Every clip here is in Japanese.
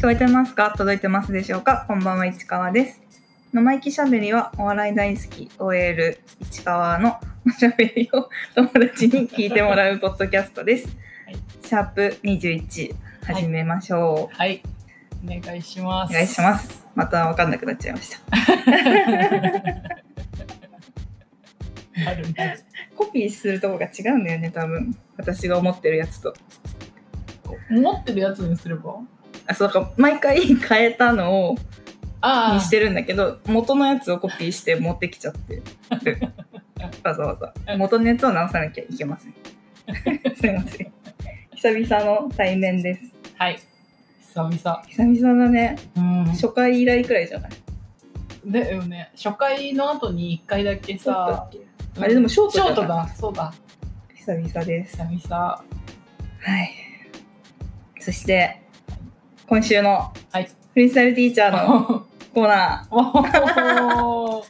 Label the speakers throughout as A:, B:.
A: 聞こえてますか？届いてますでしょうか？こんばんは、市川です。生意気しゃべりはお笑い大好き OL 市川のおしゃべりを 友達に聞いてもらうポッドキャストです。
B: はい
A: シャープ21始めましょう。
B: はい。お願いします。
A: お願いします。またわかんなくなっちゃいました。
B: あるね。
A: コピーするとこが違うんだよね、多分。私が思ってるやつと。
B: 持ってるやつにすれば？
A: あ、そうか、毎回 変えたのを
B: あ
A: にしてるんだけど元のやつをコピーして持ってきちゃってる わざわざ元のやつを直さなきゃいけません すいません久々の対面です
B: はい。久々。
A: 久々だね
B: うん。
A: 初回以来くらいじゃない？
B: だよね。初回の後に一回だけさ
A: あれでもショート
B: ショートだ。そうだ。
A: 久々です
B: 久々。
A: はいそして今週の
B: はい
A: フリースタイルティーチャーの コーナ
B: おー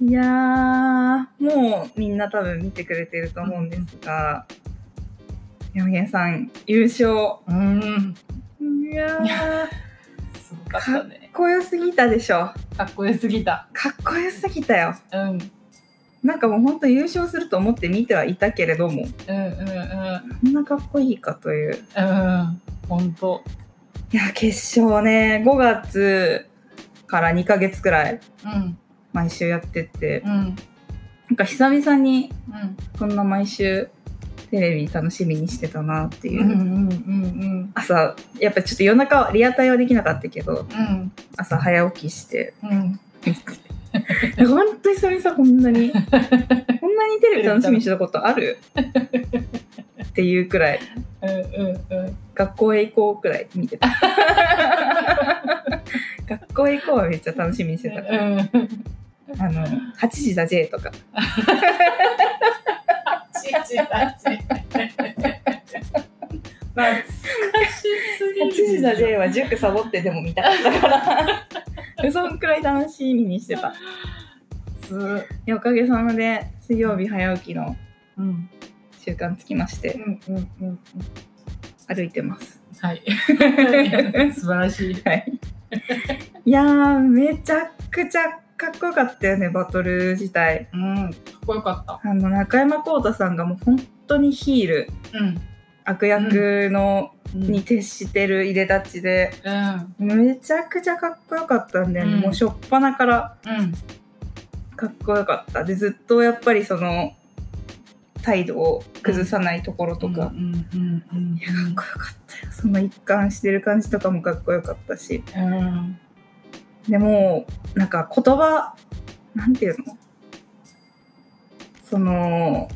A: ー いやーもうみんな多分見てくれてると思うんですが山源さん優勝
B: うん。
A: いやー
B: すごかったね。
A: かっこよすぎたでしょ。
B: かっこよすぎた。
A: かっこよすぎたよ。
B: うん。
A: なんかもうほんと優勝すると思って見てはいたけれども、
B: うんうんうん。
A: こんなかっこいいかという。
B: うん。ほんと。
A: いや、決勝ね、5月から2ヶ月くらい
B: うん。
A: 毎週やってて、
B: うん。
A: なんか久々に
B: うん。
A: こんな毎週テレビ楽しみにしてたなっていう。
B: うんうんうん
A: 朝、やっぱちょっと夜中はリアタイはできなかったけど、
B: うん。
A: 朝早起きして、
B: うん。
A: ほんと久々こんなに、こんなにテレビ楽しみにしてたことある？っていうくらい。
B: うんうんうん。
A: 学校へ行こうくらい見てた。学校へ行こうはめっちゃ楽しみにしてたから。
B: うん。
A: あの、8時だ J とか。
B: ちちたち。懐かしすぎ
A: 8
B: る。
A: 時だ J は塾サボってでも見たかったから。そんくらい楽しみにしてた。
B: す。
A: おかげさまで水曜日早起きの
B: うん。
A: 習慣つきまして
B: うんうんうんうん。
A: 歩いてます。
B: はい。素晴らしい。
A: はい。いやー、めちゃくちゃかっこよかったよね、バトル自体。
B: うん。かっこよかった。
A: あの、中山浩太さんがもう本当にヒール、
B: うん。
A: 悪役の、
B: うん
A: に徹してるいでたちで、
B: うん。
A: めちゃくちゃかっこよかったんだよね。
B: うん
A: もう初っ端から
B: うん。
A: かっこよかった。で、ずっとやっぱりその、態度を崩さないところとか、
B: うん
A: いや、かっこよかったよ。その一貫してる感じとかもかっこよかったし。
B: うん。
A: でも、なんか言葉、なんていうの？その、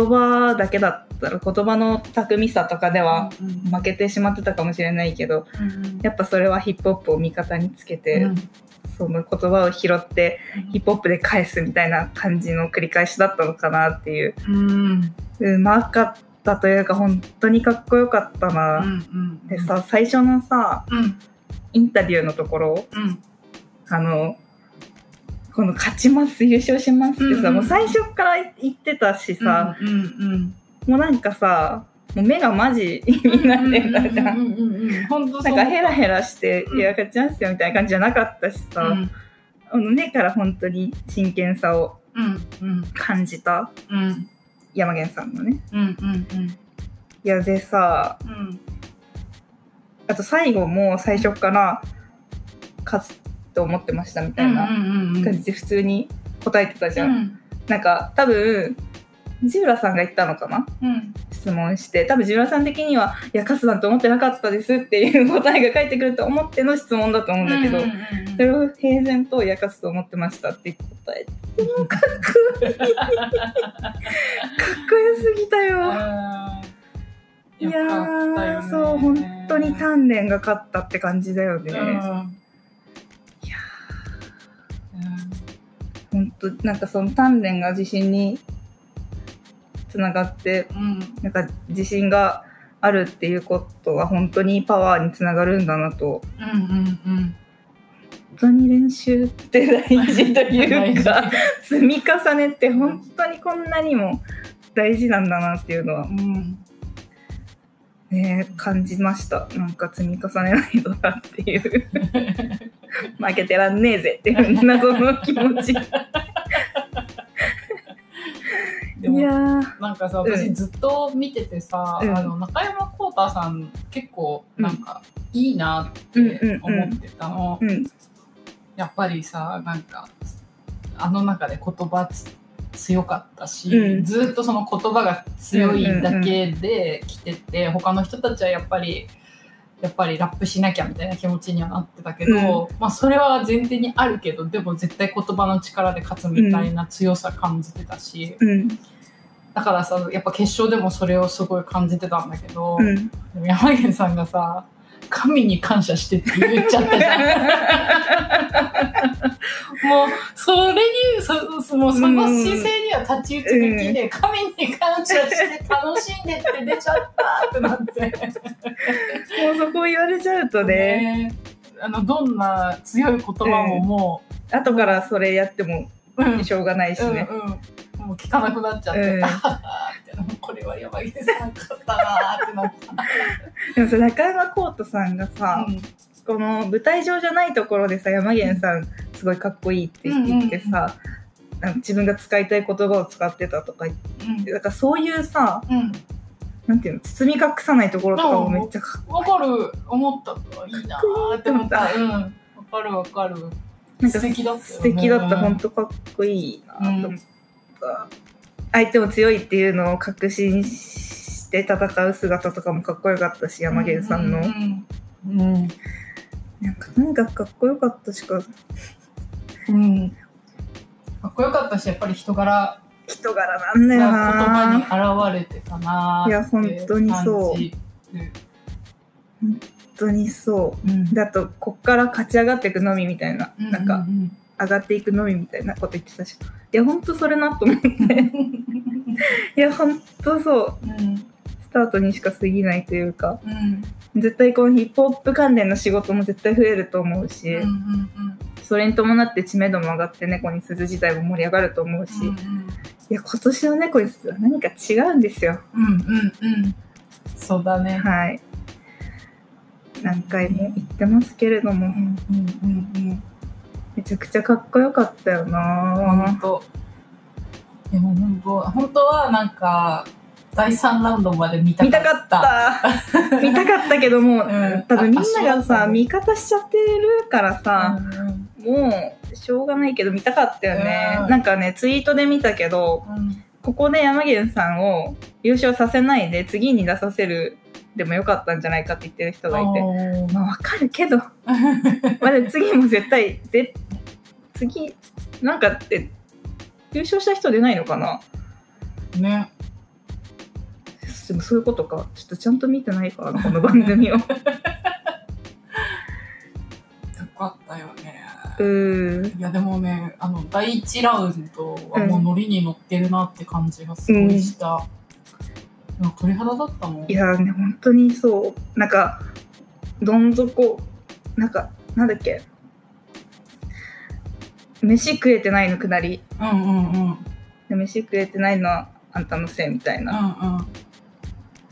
A: 言葉だけだったら、言葉の巧みさとかでは
B: うん
A: 負けてしまってたかもしれないけど、
B: うん
A: やっぱそれはヒップホップを味方につけて、
B: うん。
A: その言葉を拾ってヒップホップで返すみたいな感じの繰り返しだったのかなっていう。
B: う
A: まかったというか、本当にかっこよかったな。
B: うん。
A: でさ、最初のさ、
B: うん。
A: インタビューのところ、
B: うん。
A: あの、この勝ちます、優勝しますってさ、
B: うん
A: もう最初から言ってたしさ、
B: うんうん
A: もうなんかさ、もう目がマジになってんだじゃん。なんかヘラヘラして、
B: うん
A: いや、勝ちますよみたいな感じじゃなかったしさ、
B: うん。
A: あの目から本当に真剣さを
B: うんうん。
A: 感じた
B: うん
A: 山源さんのね。
B: うんうん
A: いや、でさ、
B: うん。
A: あと最後も最初から勝つと思ってましたみたいな
B: うん
A: 感じで普通に答えてたじゃん。
B: うん。
A: なんか多分、ジブラさんが言ったのかな？
B: うん。
A: 質問して。多分ジブラさん的にはいや勝つなんて思ってなかったですっていう答えが返ってくると思っての質問だと思うんだけど、それを平然と「いや勝つと思ってました」って答えてもうかっこいいかっこよすぎたよ。いやそう本当に鍛錬が勝ったって感じだよね。
B: うん
A: 本当なんかその鍛錬が自信につながって
B: うん。
A: なんか自信があるっていうことは本当にパワーにつながるんだなと。
B: うんうんうん。
A: 本当に練習って大事というか 積み重ねって本当にこんなにも大事なんだなっていうのは
B: うん。
A: ね感じました。なんか積み重ねないとだっていう。負けてらんねえぜっていう謎の気持ちい
B: でも
A: やー。
B: なんかさ
A: うん。
B: 私ずっと見ててさ、
A: うん。
B: あの中山浩太さん結構なんかいいなって
A: うんうん
B: 思ってたの、
A: うん。
B: やっぱりさなんかあの中で言葉つ強かったし、
A: うん。
B: ずっとその言葉が強いだけで来てて、他の人たちはやっぱりやっぱりラップしなきゃみたいな気持ちにはなってたけど、まあそれは前提にあるけどでも絶対言葉の力で勝つみたいな強さ感じてたし、
A: うん
B: だからさやっぱ決勝でもそれをすごい感じてたんだけど、
A: うん。
B: でも山源さんがさ神に感謝してって言っちゃったじゃん。もうそれにそそもうその姿勢には太刀打ちできで、神に感謝して楽しんでって出ちゃったってなって。
A: もうそこ言われちゃうとね。
B: ねあのどんな強い言葉もも
A: 後からそれやっても
B: う、うん。
A: しょうがないしね、
B: うんうんもう聞かなくなっちゃって、
A: うん
B: あははみたいな。もうこれは山源さん勝ったなーってなった。
A: でもさ中山浩人さんがさ、
B: うん。
A: この舞台上じゃないところでさ山源さんすごいかっこいいって言ってさ、なんか自分が使いたい言葉を使ってたとか言ってだからそういうさ
B: うん。
A: なんていうの包み隠さないところとかもめっちゃかっ
B: わかる。思った。いいなーって思った。うん。わかるわかる。
A: なんか
B: 素敵だったよね。
A: 素敵だった。本当かっこいいなと思った、相手も強いっていうのを確信して戦う姿とかもかっこよかったし山源さんの、
B: うんうんうん。
A: なんかとにかくかっこよかったしか。
B: うん。かっこよかったしやっぱり人柄。
A: 人柄なんだよ
B: が言葉
A: な
B: に現れてたな
A: いや本当にそう。
B: 感じる
A: 本当にそう。
B: うん。
A: だとこっから勝ち上がっていくのみみたいな、
B: うん
A: なんか
B: うん
A: 上がっていくのみみたいなこと言ってたし。いやほんとそれなと思って。いやほんとそう。
B: うん。
A: スタートにしか過ぎないというか。
B: うん。
A: 絶対このヒップホップ関連の仕事も絶対増えると思うし、
B: うんうん
A: それに伴って知名度も上がって猫に鈴自体も盛り上がると思うし、
B: うんうん。
A: いや今年の猫に鈴は何か違うんですよ。
B: うんうんうん。そうだね。
A: はい。何回も言ってますけれども。
B: うんうんうんうん
A: めちゃくちゃかっこよかったよ
B: 本
A: な
B: 当でも本当。本当はなんか第3ラウンドまで見た
A: 見たかった。見たかったけども、
B: うん。
A: 多分みんながさ味方しちゃってるからさ、
B: うん。
A: もうしょうがないけど見たかったよね、
B: うん。
A: なんかねツイートで見たけど
B: うん。
A: ここで山源さんを優勝させないで次に出させるでもよかったんじゃないかって言ってる人がいて。まあわかるけど。まあで次も絶対で次なんかって優勝した人出ないのかな？
B: ね。
A: でもそういうことか。ちょっとちゃんと見てないからなこの番組を。
B: よかったよね。
A: うーん。
B: いやでもねあの第1ラウンドはもうノリに乗ってるなって感じがすごいした、なんか鳥肌だったもん。
A: いやね本当にそう。なんかどん底なんかなんだっけ。飯食えてないのくなり。
B: うんうんうん。
A: で飯食えてないのはあんたのせいみたいな、
B: うんうん。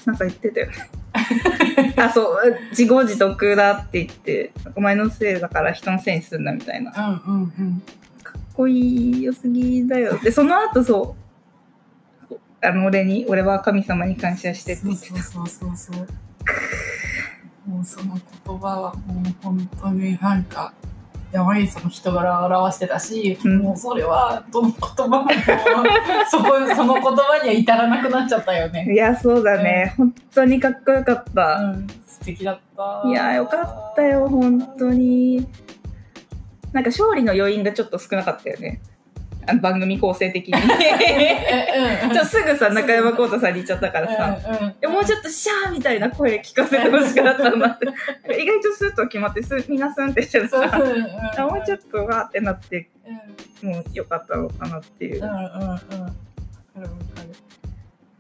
A: なんか言ってたよね。あそう自業自得だって言ってお前のせいだから人のせいにすんなみたいな。か
B: うんうんうん。
A: っこいいよすぎだよ。でその後そうあの俺に俺は神様に感謝してって
B: そう
A: 言って
B: そうそうそうそう。もうその言葉はもう本当になんか山岸さんの人柄を表してたし、
A: うん。
B: もうそれはどの言葉もそこ その言葉には至らなくなっちゃったよね。
A: いやそうだね、本当にかっこよかった、
B: うん、素敵だった。
A: いやよかったよ本当に。なんか勝利の余韻がちょっと少なかったよねあの番組構成的に。ちょすぐさ中山浩太さんに言っちゃったからさ、
B: うんうん
A: もうちょっとシャーみたいな声聞かせてほしかったなって。意外とスッと決まってすみんなスンってしてるさ
B: そううんう。ん
A: あもうちょっとわーってなって
B: うん
A: もうよかったのかなっていう、い
B: うん。うんうんわかるわかる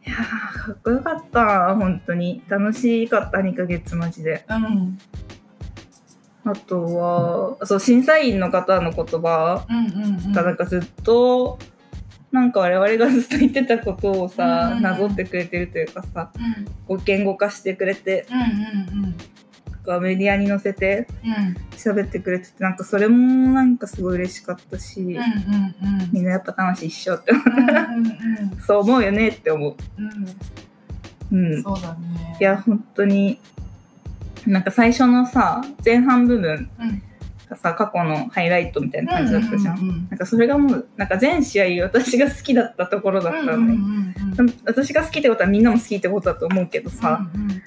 A: やーかっこよかった。本当に。楽しかった2ヶ月マジで。
B: うん
A: あとはそう審査員の方の言葉がなんかずっとなんか我々がずっと言ってたことをさ、
B: うん
A: なぞってくれてるというかさ
B: うん。
A: こう言語化してくれて
B: う
A: メディアに載せて喋ってくれててなんかそれもなんかすごい嬉しかったし、みんなやっぱ楽しいっしょってそう思うよねって思う。
B: うん。
A: うん、
B: そうだね。
A: いや本当になんか最初のさ前半部分
B: うん。
A: がさ過去のハイライトみたいな感じだったじゃん。
B: うんうん
A: なんかそれがもうなんか全試合私が好きだったところだったのね。
B: うんうんうん
A: 私が好きってことはみんなも好きってことだと思うけどさ、
B: うんうん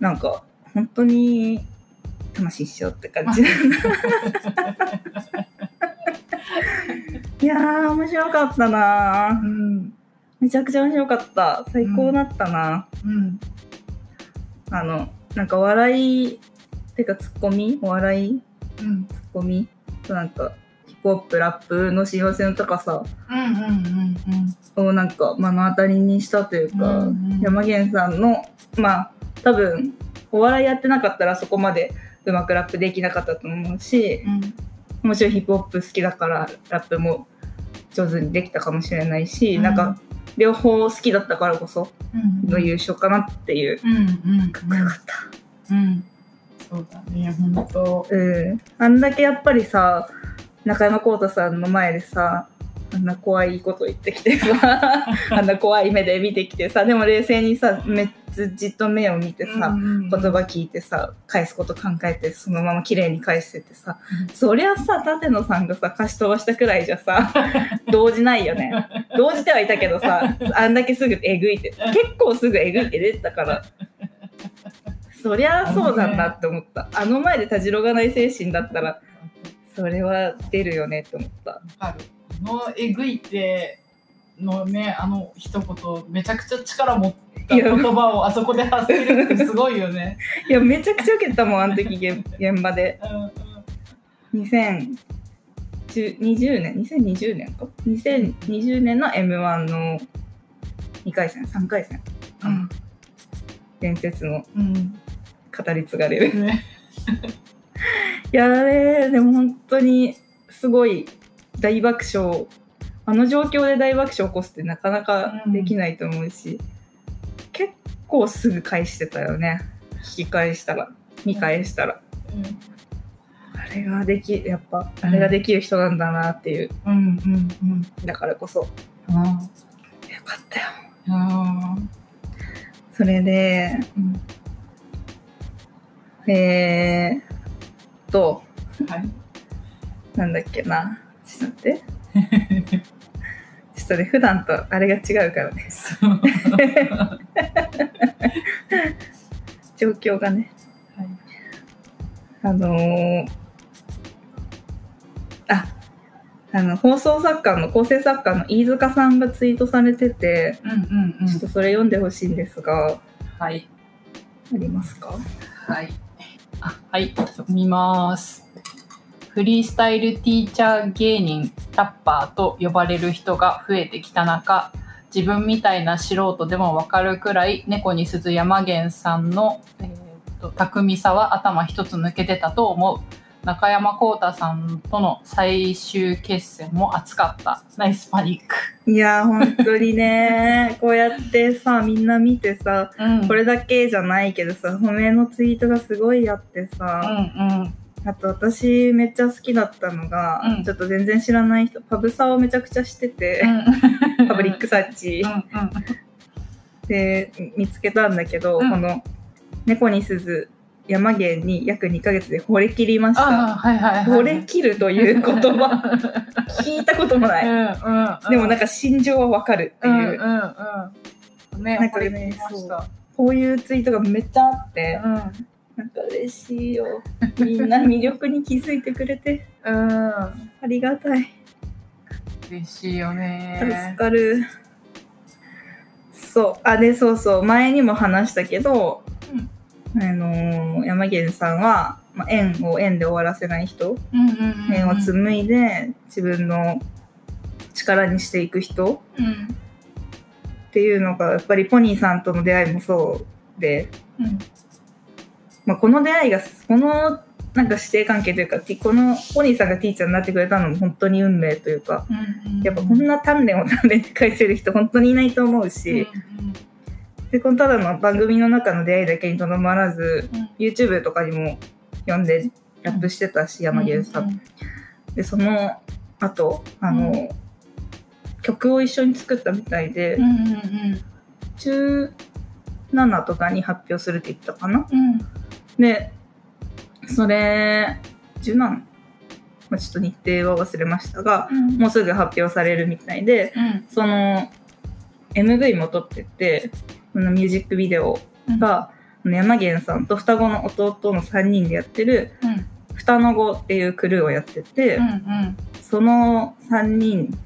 A: なんか本当に楽しいっしょって感じ。いやー面白かったな。ー、うん、めちゃくちゃ面白かった。最高だったな、
B: うん。
A: あのなんか笑いてかツッコミ？お笑い？
B: うん。
A: ツッコミ？となんかヒップホップラップの親和性の高さ。
B: うんうんうんうん。
A: をなんか目の当たりにしたというか、
B: うんうん
A: 山源さんのまあ多分お笑いやってなかったらそこまでうまくラップできなかったと思うしもちろんヒップホップ好きだからラップも上手にできたかもしれないし、
B: うん
A: なん。か両方好きだったからこそ
B: うん。
A: の優勝かなっていう、
B: うんうん
A: かっこよかった。
B: うん。そうだね本当。
A: うん、あんだけやっぱりさ中山浩太さんの前でさあんな怖いこと言ってきてさ あんな怖い目で見てきてさでも冷静にさめっちゃじっと目を見てさ、言葉聞いてさ返すこと考えてそのまま綺麗に返しててさ、
B: うん。
A: そりゃさ舘野さんがさ貸し飛ばしたくらいじゃさ 動じないよね。動じてはいたけどさあんだけすぐえぐいて結構すぐえぐいて出てたから。そりゃそうなんだって思った。あの前でたじろがない精神だったらそれは出るよねって思った
B: のえぐいてのねあの一言めちゃくちゃ力持った言葉をあそこで発せるってすごいよね。
A: いやめちゃくちゃ受けてたもんあの時現現場で。
B: うんうん。
A: 2020年？2020年か？2020年の m 1の2回戦？3回戦？かな、伝説の
B: うん。
A: 語り継がれる。
B: ね。
A: い やあれでも本当にすごい大爆笑。あの状況で大爆笑起こすってなかなかできないと思うし、結構すぐ返してたよね。引き返したら見返したら、あれができやっぱあれができる人なんだなっていう、
B: うんうんうん。
A: だからこそ。よ
B: うん。
A: かったよ。
B: うん。
A: それでえー、っと
B: はい。
A: なんだっけなちょって。ね普段とあれが違うからね。状況がね。
B: はい。
A: あのーああの放送作家の構成作家の飯塚さんがツイートされてて
B: うんうんうん。
A: ちょっとそれ読んでほしいんですが。
B: はい。
A: ありますか？
B: はい。あ、はい、見ます。フリースタイルティーチャー芸人、タッパーと呼ばれる人が増えてきた中、自分みたいな素人でもわかるくらい、猫に鈴山源さんの、えーと巧みさは頭一つ抜けてたと思う。中山浩太さんとの最終決戦も熱かった。ナイスパニック。
A: いやー本当にね こうやってさみんな見てさ
B: うん
A: これだけじゃないけどさ褒めのツイートがすごいあって
B: うん
A: さ、
B: うん。
A: あと私めっちゃ好きだったのが、
B: うん。
A: ちょっと全然知らない人パブサをめちゃくちゃしてて、パブリックサーチ。
B: うんうん。
A: で見つけたんだけど、
B: うん。
A: この「猫に鈴山源に約2ヶ月で惚れ切りました」
B: はいはいはい。
A: 惚れ切るという言葉。聞いたこともない、
B: うんうんうん、
A: でもなんか心情はわかるっていう、
B: うんうんうん。ね、
A: なんかね
B: これ聞きました。
A: こういうツイートがめっちゃあって、
B: うん。
A: なんか嬉しいよみんな魅力に気づいてくれて
B: うん。
A: ありがたい
B: 嬉しいよ
A: 助
B: ね。
A: かる、そうあでそうそう前にも話したけど、あのー山源さんは、まあ、縁を縁で終わらせない人
B: うんうんうん。
A: 縁を紡いで自分の力にしていく人
B: うん。
A: っていうのがやっぱりポニーさんとの出会いもそうで、
B: うん。
A: まあ、この出会いがこのなんか師弟関係というかこのポニーさんがティーチャーになってくれたのも本当に運命というか
B: うんうん。
A: やっぱこんな鍛錬を鍛錬って返せる人本当にいないと思うし、でこのただの番組の中の出会いだけにとどまらず
B: うん。うん
A: YouTube とかにも呼んでラップしてたし、山源さん。でその後あの、
B: うん。
A: 曲を一緒に作ったみたいで、
B: うんうんうん。
A: 17とかに発表するって言ったかな？
B: うん
A: でそれ17、まあ、ちょっと日程は忘れましたが
B: うん。
A: もうすぐ発表されるみたいで
B: うん。
A: その MV も撮っててそのミュージックビデオが、あの山源さんと双子の弟の3人でやってる
B: うん「
A: 双の子」っていうクルーをやってて、
B: うんうん。
A: その3人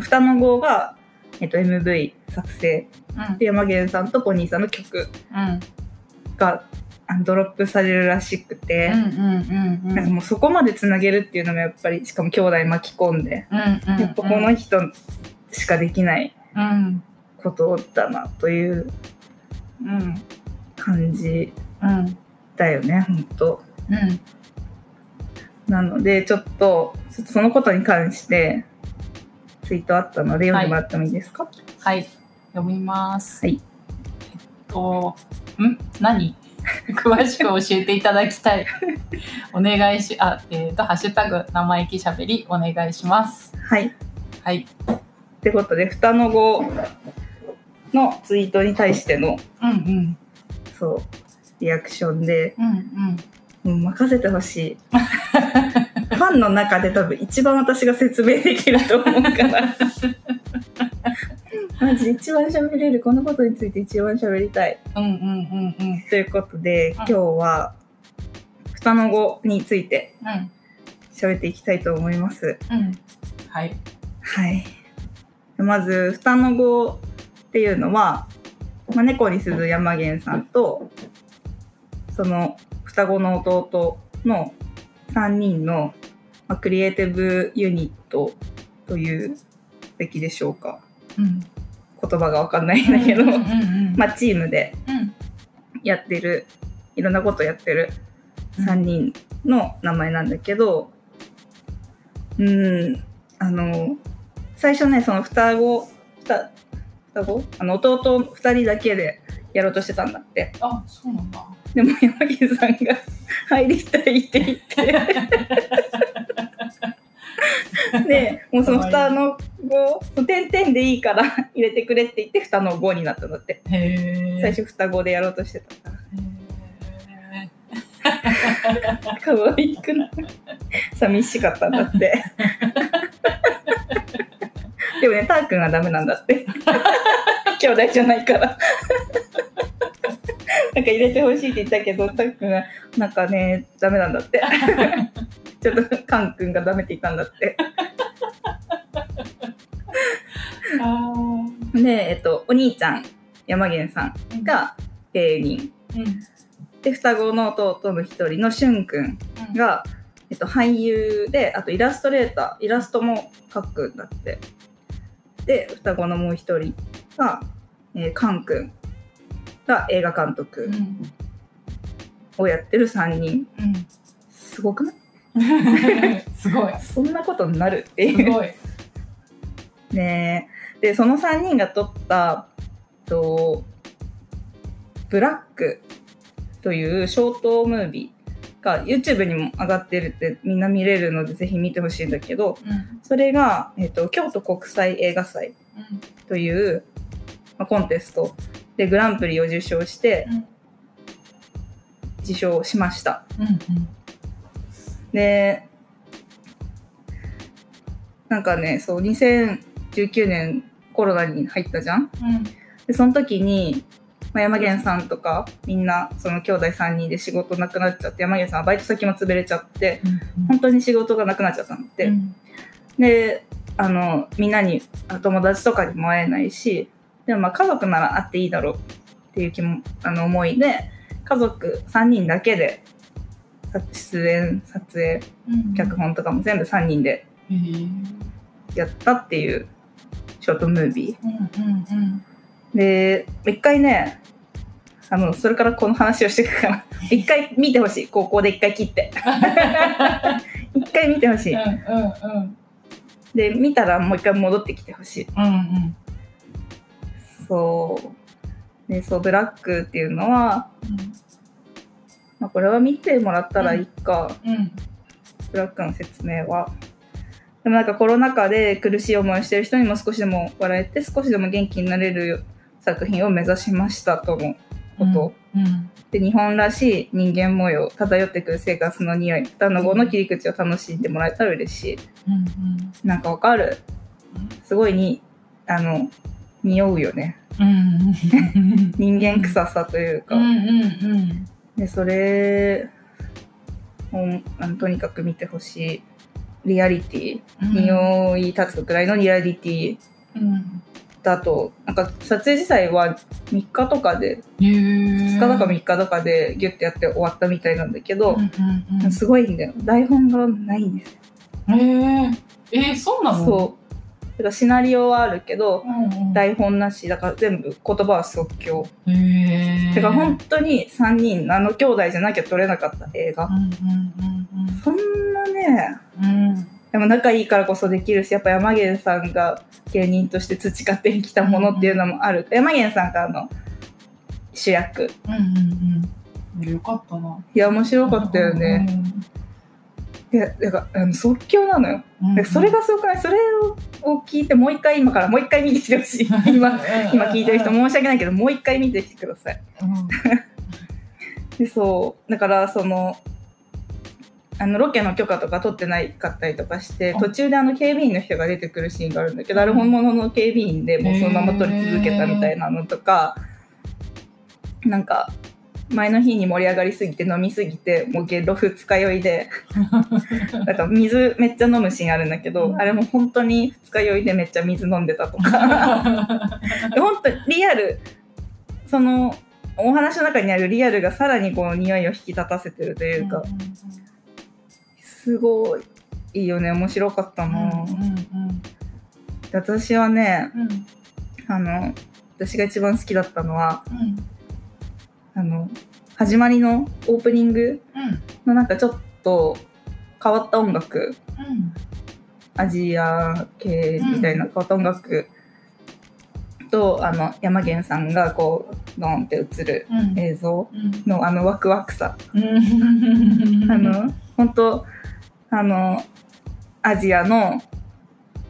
A: 双の子が、えっと、MV 作成。
B: うん。
A: で山源さんとポニーさんの曲
B: うん。
A: がドロップされるらしくて、なんかもうそこまでつなげるっていうのもやっぱりしかも兄弟巻き込んで、やっぱこの人しかできない
B: うん
A: ことだなという
B: うん
A: 感じ
B: うん
A: だよね本当
B: うん
A: なのでちょっとそのことに関してツイートあったので読んでもらってもいいですか、
B: はい。読みます。
A: はい。
B: えっとん？何？詳しく教えていただきたい。お願いしあえっ、とハッシュタグ生意気しゃべりお願いします。
A: はい。
B: はい。
A: ってことで双の子のツイートに対しての
B: うんうん。
A: そうリアクションで
B: うんうん。
A: もう任せてほしい。ファンの中で多分一番私が説明できると思うから マジで一番喋れるこのことについて一番喋りたい。
B: うんうんうんうん。
A: ということで今日は双の子について
B: うん。
A: 喋っていきたいと思います。
B: うん。はい。
A: はい。まず双の子っていうのは、まあ、猫に鈴山源さんとその双子の弟の3人の、まあ、クリエイティブユニットというべきでしょうか。
B: うん
A: 言葉がわかんないんだけど、
B: うんうんうん
A: まあ、チームで
B: うん。
A: やってるいろんなことやってる3人の名前なんだけどうんあの最初ねその双子双双子？あの弟2人だけでやろうとしてたんだって。
B: あそうなんだ。
A: でも山木さんが入りたいって言って でもうその双の子その点々でいいから 入れてくれって言って双の子になったんだって。最初双子でやろうとしてたから。
B: へ
A: 可愛くない？寂しかったんだって。でもねたーくんはダメなんだって。兄弟じゃないから なんか入れてほしいって言ったけどたーくんはなんかねダメなんだって。ちょっとカンくんがダメって言ったんだって。でえっとお兄ちゃん山源さんが芸人。
B: うん。
A: で双子の弟の一人のしゅんくん
B: うん。
A: が、えっと、俳優であとイラストレーターイラストも描くんだって。で双子のもう一人が、えー、カン君が映画監督
B: うん。
A: をやってる3人。
B: うん。
A: すごくない？
B: すごい。
A: そんなことになるって
B: す
A: い。うねでその3人が撮ったと「ブラック」というショートムービーが YouTube にも上がってるってみんな見れるのでぜひ見てほしいんだけど
B: うん。
A: それが、えっと京都国際映画祭という、まあコンテストでグランプリを受賞して
B: うん。
A: 受賞しました。
B: うんうん。
A: でなんかねそう2019年コロナに入ったじゃん？
B: うん。
A: でその時に、まあ、山源さんとかみんなその兄弟3人で仕事なくなっちゃって山源さんはバイト先も潰れちゃって本当に仕事がなくなっちゃったんだって、
B: うん。
A: であのみんなにあ友達とかにも会えないしでもまあ家族なら会っていいだろうっていう気もあの思いで家族3人だけでさ出演撮影
B: うん。
A: 脚本とかも全部3人でやったっていうショートムービ
B: うんうんうん。
A: ーで一回ねあのそれからこの話をしていくから 一回見てほしい。高校で一回切って。一回見てほしい。
B: うんうん。
A: で見たらもう一回戻ってきてほしい。
B: うんうん
A: そう。でそうブラックっていうのは、まあ、これは見てもらったらいいか、
B: うん。うん。
A: ブラックの説明は。でもなんかコロナ禍で苦しい思いをしてる人にも少しでも笑えて少しでも元気になれる作品を目指しましたとのこと、
B: うん。
A: で日本らしい人間模様漂ってくる生活の匂い歌の語の切り口を楽しんでもらえたら嬉しい。
B: うん。
A: なんかわかる？すごいにあの匂うよね。
B: うん。
A: 人間臭さというか、
B: うんうん
A: でそれをとにかく見てほしい。リアリティ。
B: うん。
A: 匂い立つくらいのリアリティ。
B: うん。
A: だとなんか撮影自体は3日とかで
B: へ
A: 2日とか
B: 3
A: 3日とかでギュッてやって終わったみたいなんだけど、
B: うんうん
A: すごいんだよ。台本がないんです
B: へええー、そうなの？
A: そうだシナリオはあるけど
B: うんうん。
A: 台本なし。だから全部言葉は即興。
B: へえ
A: だから本当に3人あの兄弟じゃなきゃ撮れなかった映画。
B: うんうん
A: そんなね
B: うん。うん
A: でも仲いいからこそできるしやっぱ山源さんが芸人として培ってきたものっていうのもある、山源さんがあの主役。
B: うんうんうん。よかったな。い
A: や面白かったよね、いやだからあの即興なのよ、
B: うん
A: でそれがすごくない？それを聞いてもう一回今からもう一回見てきてほしい。今今聞いてる人申し訳ないけどもう一回見てきてください。でそう。だからそのあのロケの許可とか取ってないかったりとかして
B: あ。
A: 途中であの警備員の人が出てくるシーンがあるんだけど、あれ本物の警備員でもうそのまま撮り続けたみたいなのとか、なんか前の日に盛り上がりすぎて飲みすぎてもうゲロ二日酔いで。なんか水めっちゃ飲むシーンあるんだけど、
B: うん。
A: あれも本当に二日酔いでめっちゃ水飲んでたとか。で本当リアルそのお話の中にあるリアルがさらにこの匂いを引き立たせてるというか、すごいいいよね。面白かったな、で私はねあの私が一番好きだったのはあの始まりのオープニングのなんかちょっと変わった音楽。アジア系みたいな変わった音楽。と、あの山源さんがこうドンって映る映像のあのワクワクさ。あの本当あのアジアの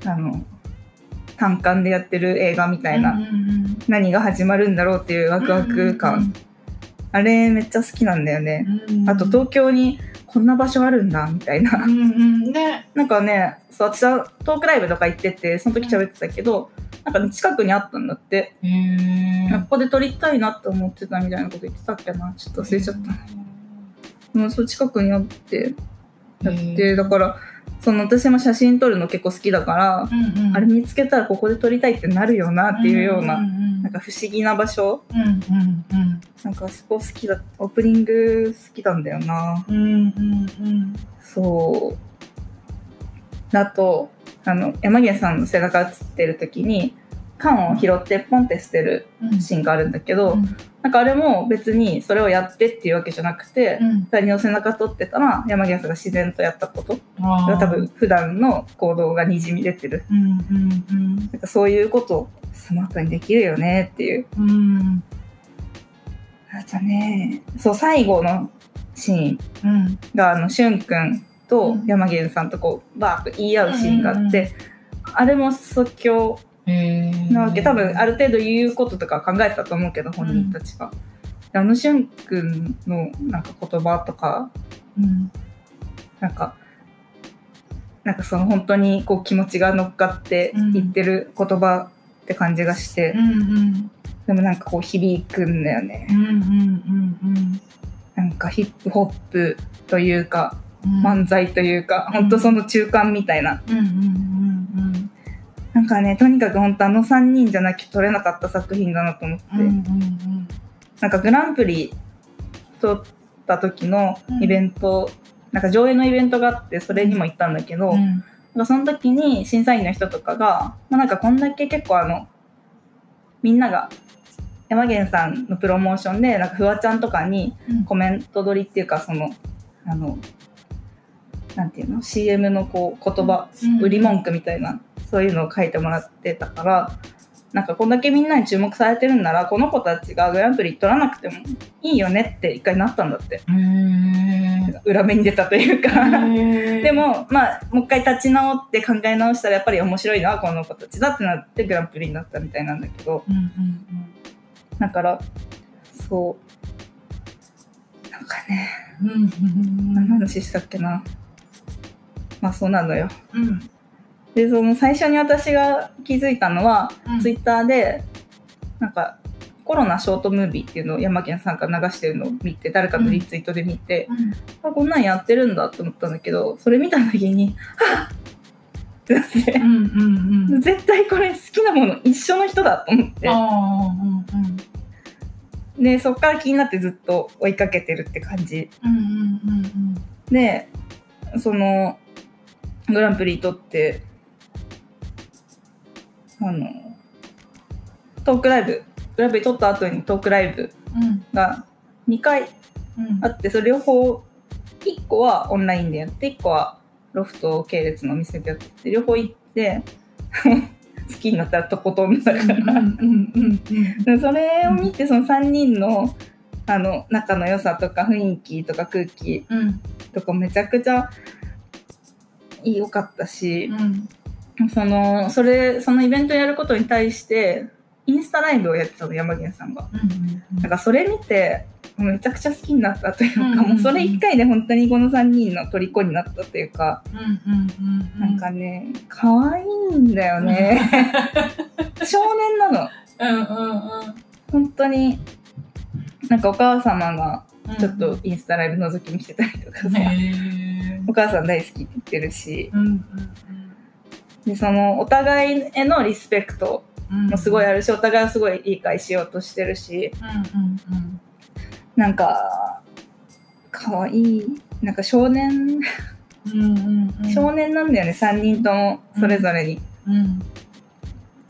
A: あの単館でやってる映画みたいな、何が始まるんだろうっていうワクワク感、あれめっちゃ好きなんだよね、あと東京にこんな場所あるんだみたいな、
B: ね。
A: なんかねそう私はトークライブとか行っててその時喋ってたけど、なんかね近くにあったんだって、ここで撮りたいなって思ってたみたいなこと言ってたっけな。ちょっと忘れちゃった。もうそう近くにあって。やってだからその私も写真撮るの結構好きだから、あれ見つけたらここで撮りたいってなるよなっていうような、なんか不思議な場所。
B: うんうんうん
A: なんかそこ好きだオープニング好きなんだよな。
B: うんうんうん
A: そう。だとあの山源さんの背中映ってる時に缶を拾ってポンって捨てる
B: うん。
A: シーンがあるんだけど、
B: うん。
A: なんかあれも別にそれをやってっていうわけじゃなくて、
B: うん。
A: 二人の背中撮ってたら山源さんが自然とやったことが多分普段の行動がにじみ出てる。
B: うんうんうん。
A: なんかそういうことスマートにできるよねっていう。
B: うん。
A: あとねそう最後のシーン。
B: うん。
A: があのしゅんくん。と山源さんとこうバーッと言い合うシーンがあって、あれも即興なわけ多分ある程度言うこととか考えたと思うけど本人たちが。であのしゅんくんのなんか言葉とか
B: うん。
A: なんかなんかその本当にこう気持ちが乗っかって言ってる言葉って感じがして、
B: うんうん。
A: でもなんかこう響くんだよね。
B: う。んうんうん
A: なんかヒップホップというか
B: うん。
A: 漫才というか、本当その中間みたいな。
B: うんうんうん
A: なんかねとにかく本当あの3人じゃなきゃ撮れなかった作品だなと思って、
B: うんうんうん
A: なんかグランプリ撮った時のイベント、なんか上映のイベントがあってそれにも行ったんだけど、
B: うん。
A: なんかその時に審査員の人とかが、まあ、なんかこんだけ結構あのみんなが山源さんのプロモーションでなんかフワちゃんとかに
B: うん。
A: コメント取りっていうかそのあのなんていうの？CM のこう言葉売り文句みたいなそういうのを書いてもらってたからなんかこんだけみんなに注目されてるんならこの子たちがグランプリ取らなくてもいいよねって一回なったんだって。裏目に出たというか。でもまあもう一回立ち直って考え直したらやっぱり面白いのはこの子たちだってなってグランプリになったみたいなんだけど。
B: うんうん
A: だからそう。なんかね。
B: うんうん。
A: 何の話したっけな。まあそうなのよ。
B: うん
A: でその最初に私が気づいたのは、
B: うん。
A: ツイッターでなんかコロナショートムービーっていうのを山健さんが流してるのを見て誰かのリツイートで見て、あこんなんやってるんだと思ったんだけどそれ見た時にはっってなって
B: うんうんうん。
A: 絶対これ好きなもの一緒の人だと思って。
B: ああうんうん。
A: でそっから気になってずっと追いかけてるって感じ。
B: うんうんうん。
A: でそのグランプリ取ってあのトークライブグランプリ取った後にトークライブ
B: うん。
A: が2回
B: うん。
A: あってそれ両方1個はオンラインでやって1個はロフト系列のお店でやってて両方行って 好きになったらとことんだから、それを見てその3人のあの仲の良さとか雰囲気とか空気
B: うん。
A: とかめちゃくちゃ良かったし
B: う、ん
A: そのそれそのイベントやることに対してインスタライブをやってたの山源さんが。
B: うん
A: なんかそれ見てめちゃくちゃ好きになったというか、
B: うんうんうん。
A: もうそれ1回で本当にこの3人の虜になったというか、
B: うんうんうん
A: なんかね可愛いんだよね。少年なの。
B: うんうん
A: 本当になんかお母様が
B: うん。
A: ちょっとインスタライブ覗きに来てたりとかさ、
B: へ
A: お母さん大好きって言ってるし。
B: ーうん
A: でそのお互いへのリスペクト
B: うん。
A: もすごいあるしお互いはすごい理解しようとしてるし。
B: うんうん
A: なんか可愛いなんか少年。
B: うんうんうん。
A: 少年なんだよね3人ともそれぞれに。
B: うん。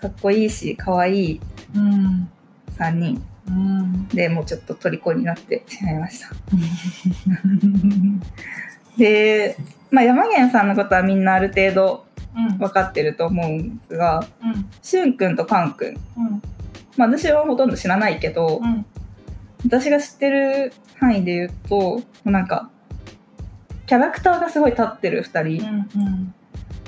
A: かっこいいし可愛い
B: うん。
A: 3人
B: うん。
A: でもうちょっと虜になってしまいました。で、まあ、山源さんのことはみんなある程度
B: うん
A: 分かってると思うんですが
B: うん。
A: しゅんくんとかんくん、
B: うん。
A: まあ、私はほとんど知らないけど、
B: うん。
A: 私が知ってる範囲で言うとなんかキャラクターがすごい立ってる2
B: う
A: 人、
B: んうん。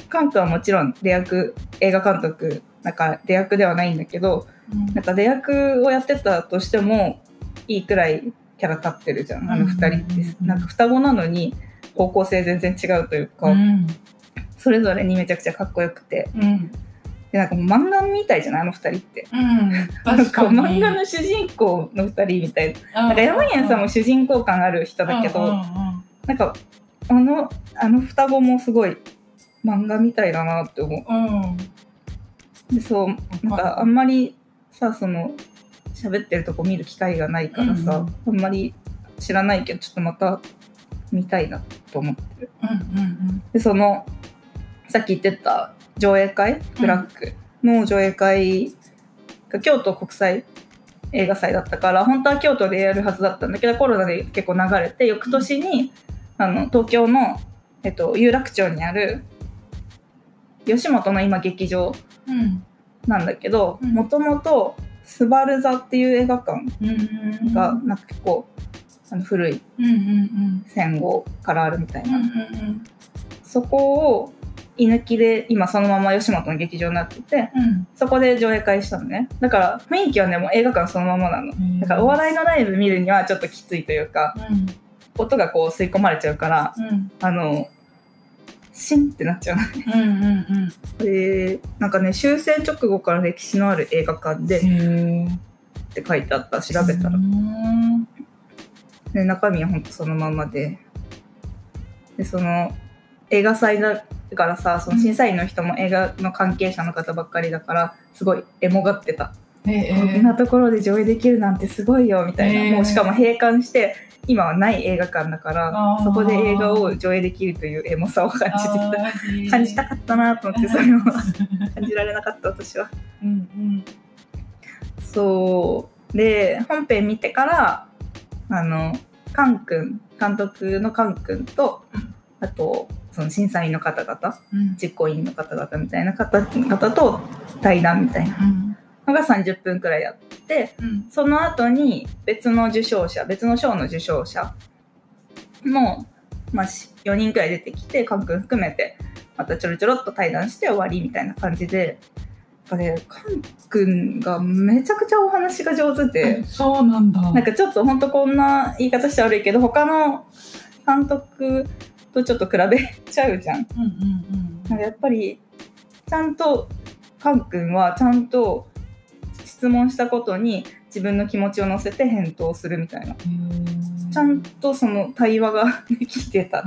A: カン君はもちろん出役映画監督なんか出役ではないんだけどなんか出役をやってたとしてもいいくらいキャラ立ってるじゃん。あの2人って、
B: うんうんうん。
A: なんか双子なのに方向性全然違うというか、
B: うん
A: それぞれにめちゃくちゃかっこよくて。
B: うん。
A: でなんか漫画みたいじゃない？あの2人って。
B: うん。
A: なん
B: 確か
A: 漫画の主人公の2人みたいな。なんか山源さんも主人公感ある人だけど、
B: うんうん
A: なんかあのあの双子もすごい漫画みたいだなって思
B: う。ん。
A: う。でそうなんかあんまりさその喋ってるとこ見る機会がないからさ、あんまり知らないけどちょっとまた見たいなと思ってる。
B: うんうん。
A: でそのさっき言ってた上映会？ブラック？の上映会が京都国際映画祭だったから本当は京都でやるはずだったんだけどコロナで結構流れて翌年にあの東京の、えっと、有楽町にある吉本の今劇場
B: うん。
A: なんだけど
B: うん。
A: もともとスバル座っていう映画館
B: うん。
A: がなんか結構あの古い戦後からあるみたいな、そこを居抜きで今そのまま吉本の劇場になってて
B: うん。
A: そこで上映会したのね。だから雰囲気はねもう映画館そのままなの。だからお笑いのライブ見るにはちょっときついというか
B: うん。
A: 音がこう吸い込まれちゃうから
B: うん。
A: あのシンってなっちゃうのね。
B: うんうん
A: でなんかね終戦直後から歴史のある映画館でって書いてあった調べたら。
B: うん。
A: で中身はほんとそのままで。でその映画祭だからさその審査員の人も映画の関係者の方ばっかりだからすごいエモがってた、
B: へ
A: こんなところで上映できるなんてすごいよみたいな、
B: へー。
A: もうしかも閉館して今はない映画館だからそこで映画を上映できるというエモさを感じてた。感じたかったなと思って それを感じられなかった私は。
B: うんうん。
A: そう。で本編見てからあのカン君監督のカン君と、
B: うん。
A: あとその審査員の方々
B: うん。
A: 実行委員の方々みたいな方方と対談みたいな。
B: うん。
A: のが30分くらいやって
B: うん。
A: その後に別の受賞者別の賞の受賞者も、まあ、4人くらい出てきてカン君含めてまたちょろちょろっと対談して終わりみたいな感じで。やっぱね、カン君がめちゃくちゃお話が上手で、
B: そうなんだ。
A: なんかちょっとほんとこんな言い方して悪いけど他の監督とちょっと比べちゃうじゃん。
B: うんうん
A: なんかやっぱりちゃんとカン君はちゃんと質問したことに自分の気持ちを乗せて返答するみたいな。
B: うん
A: ちゃんとその対話ができてた。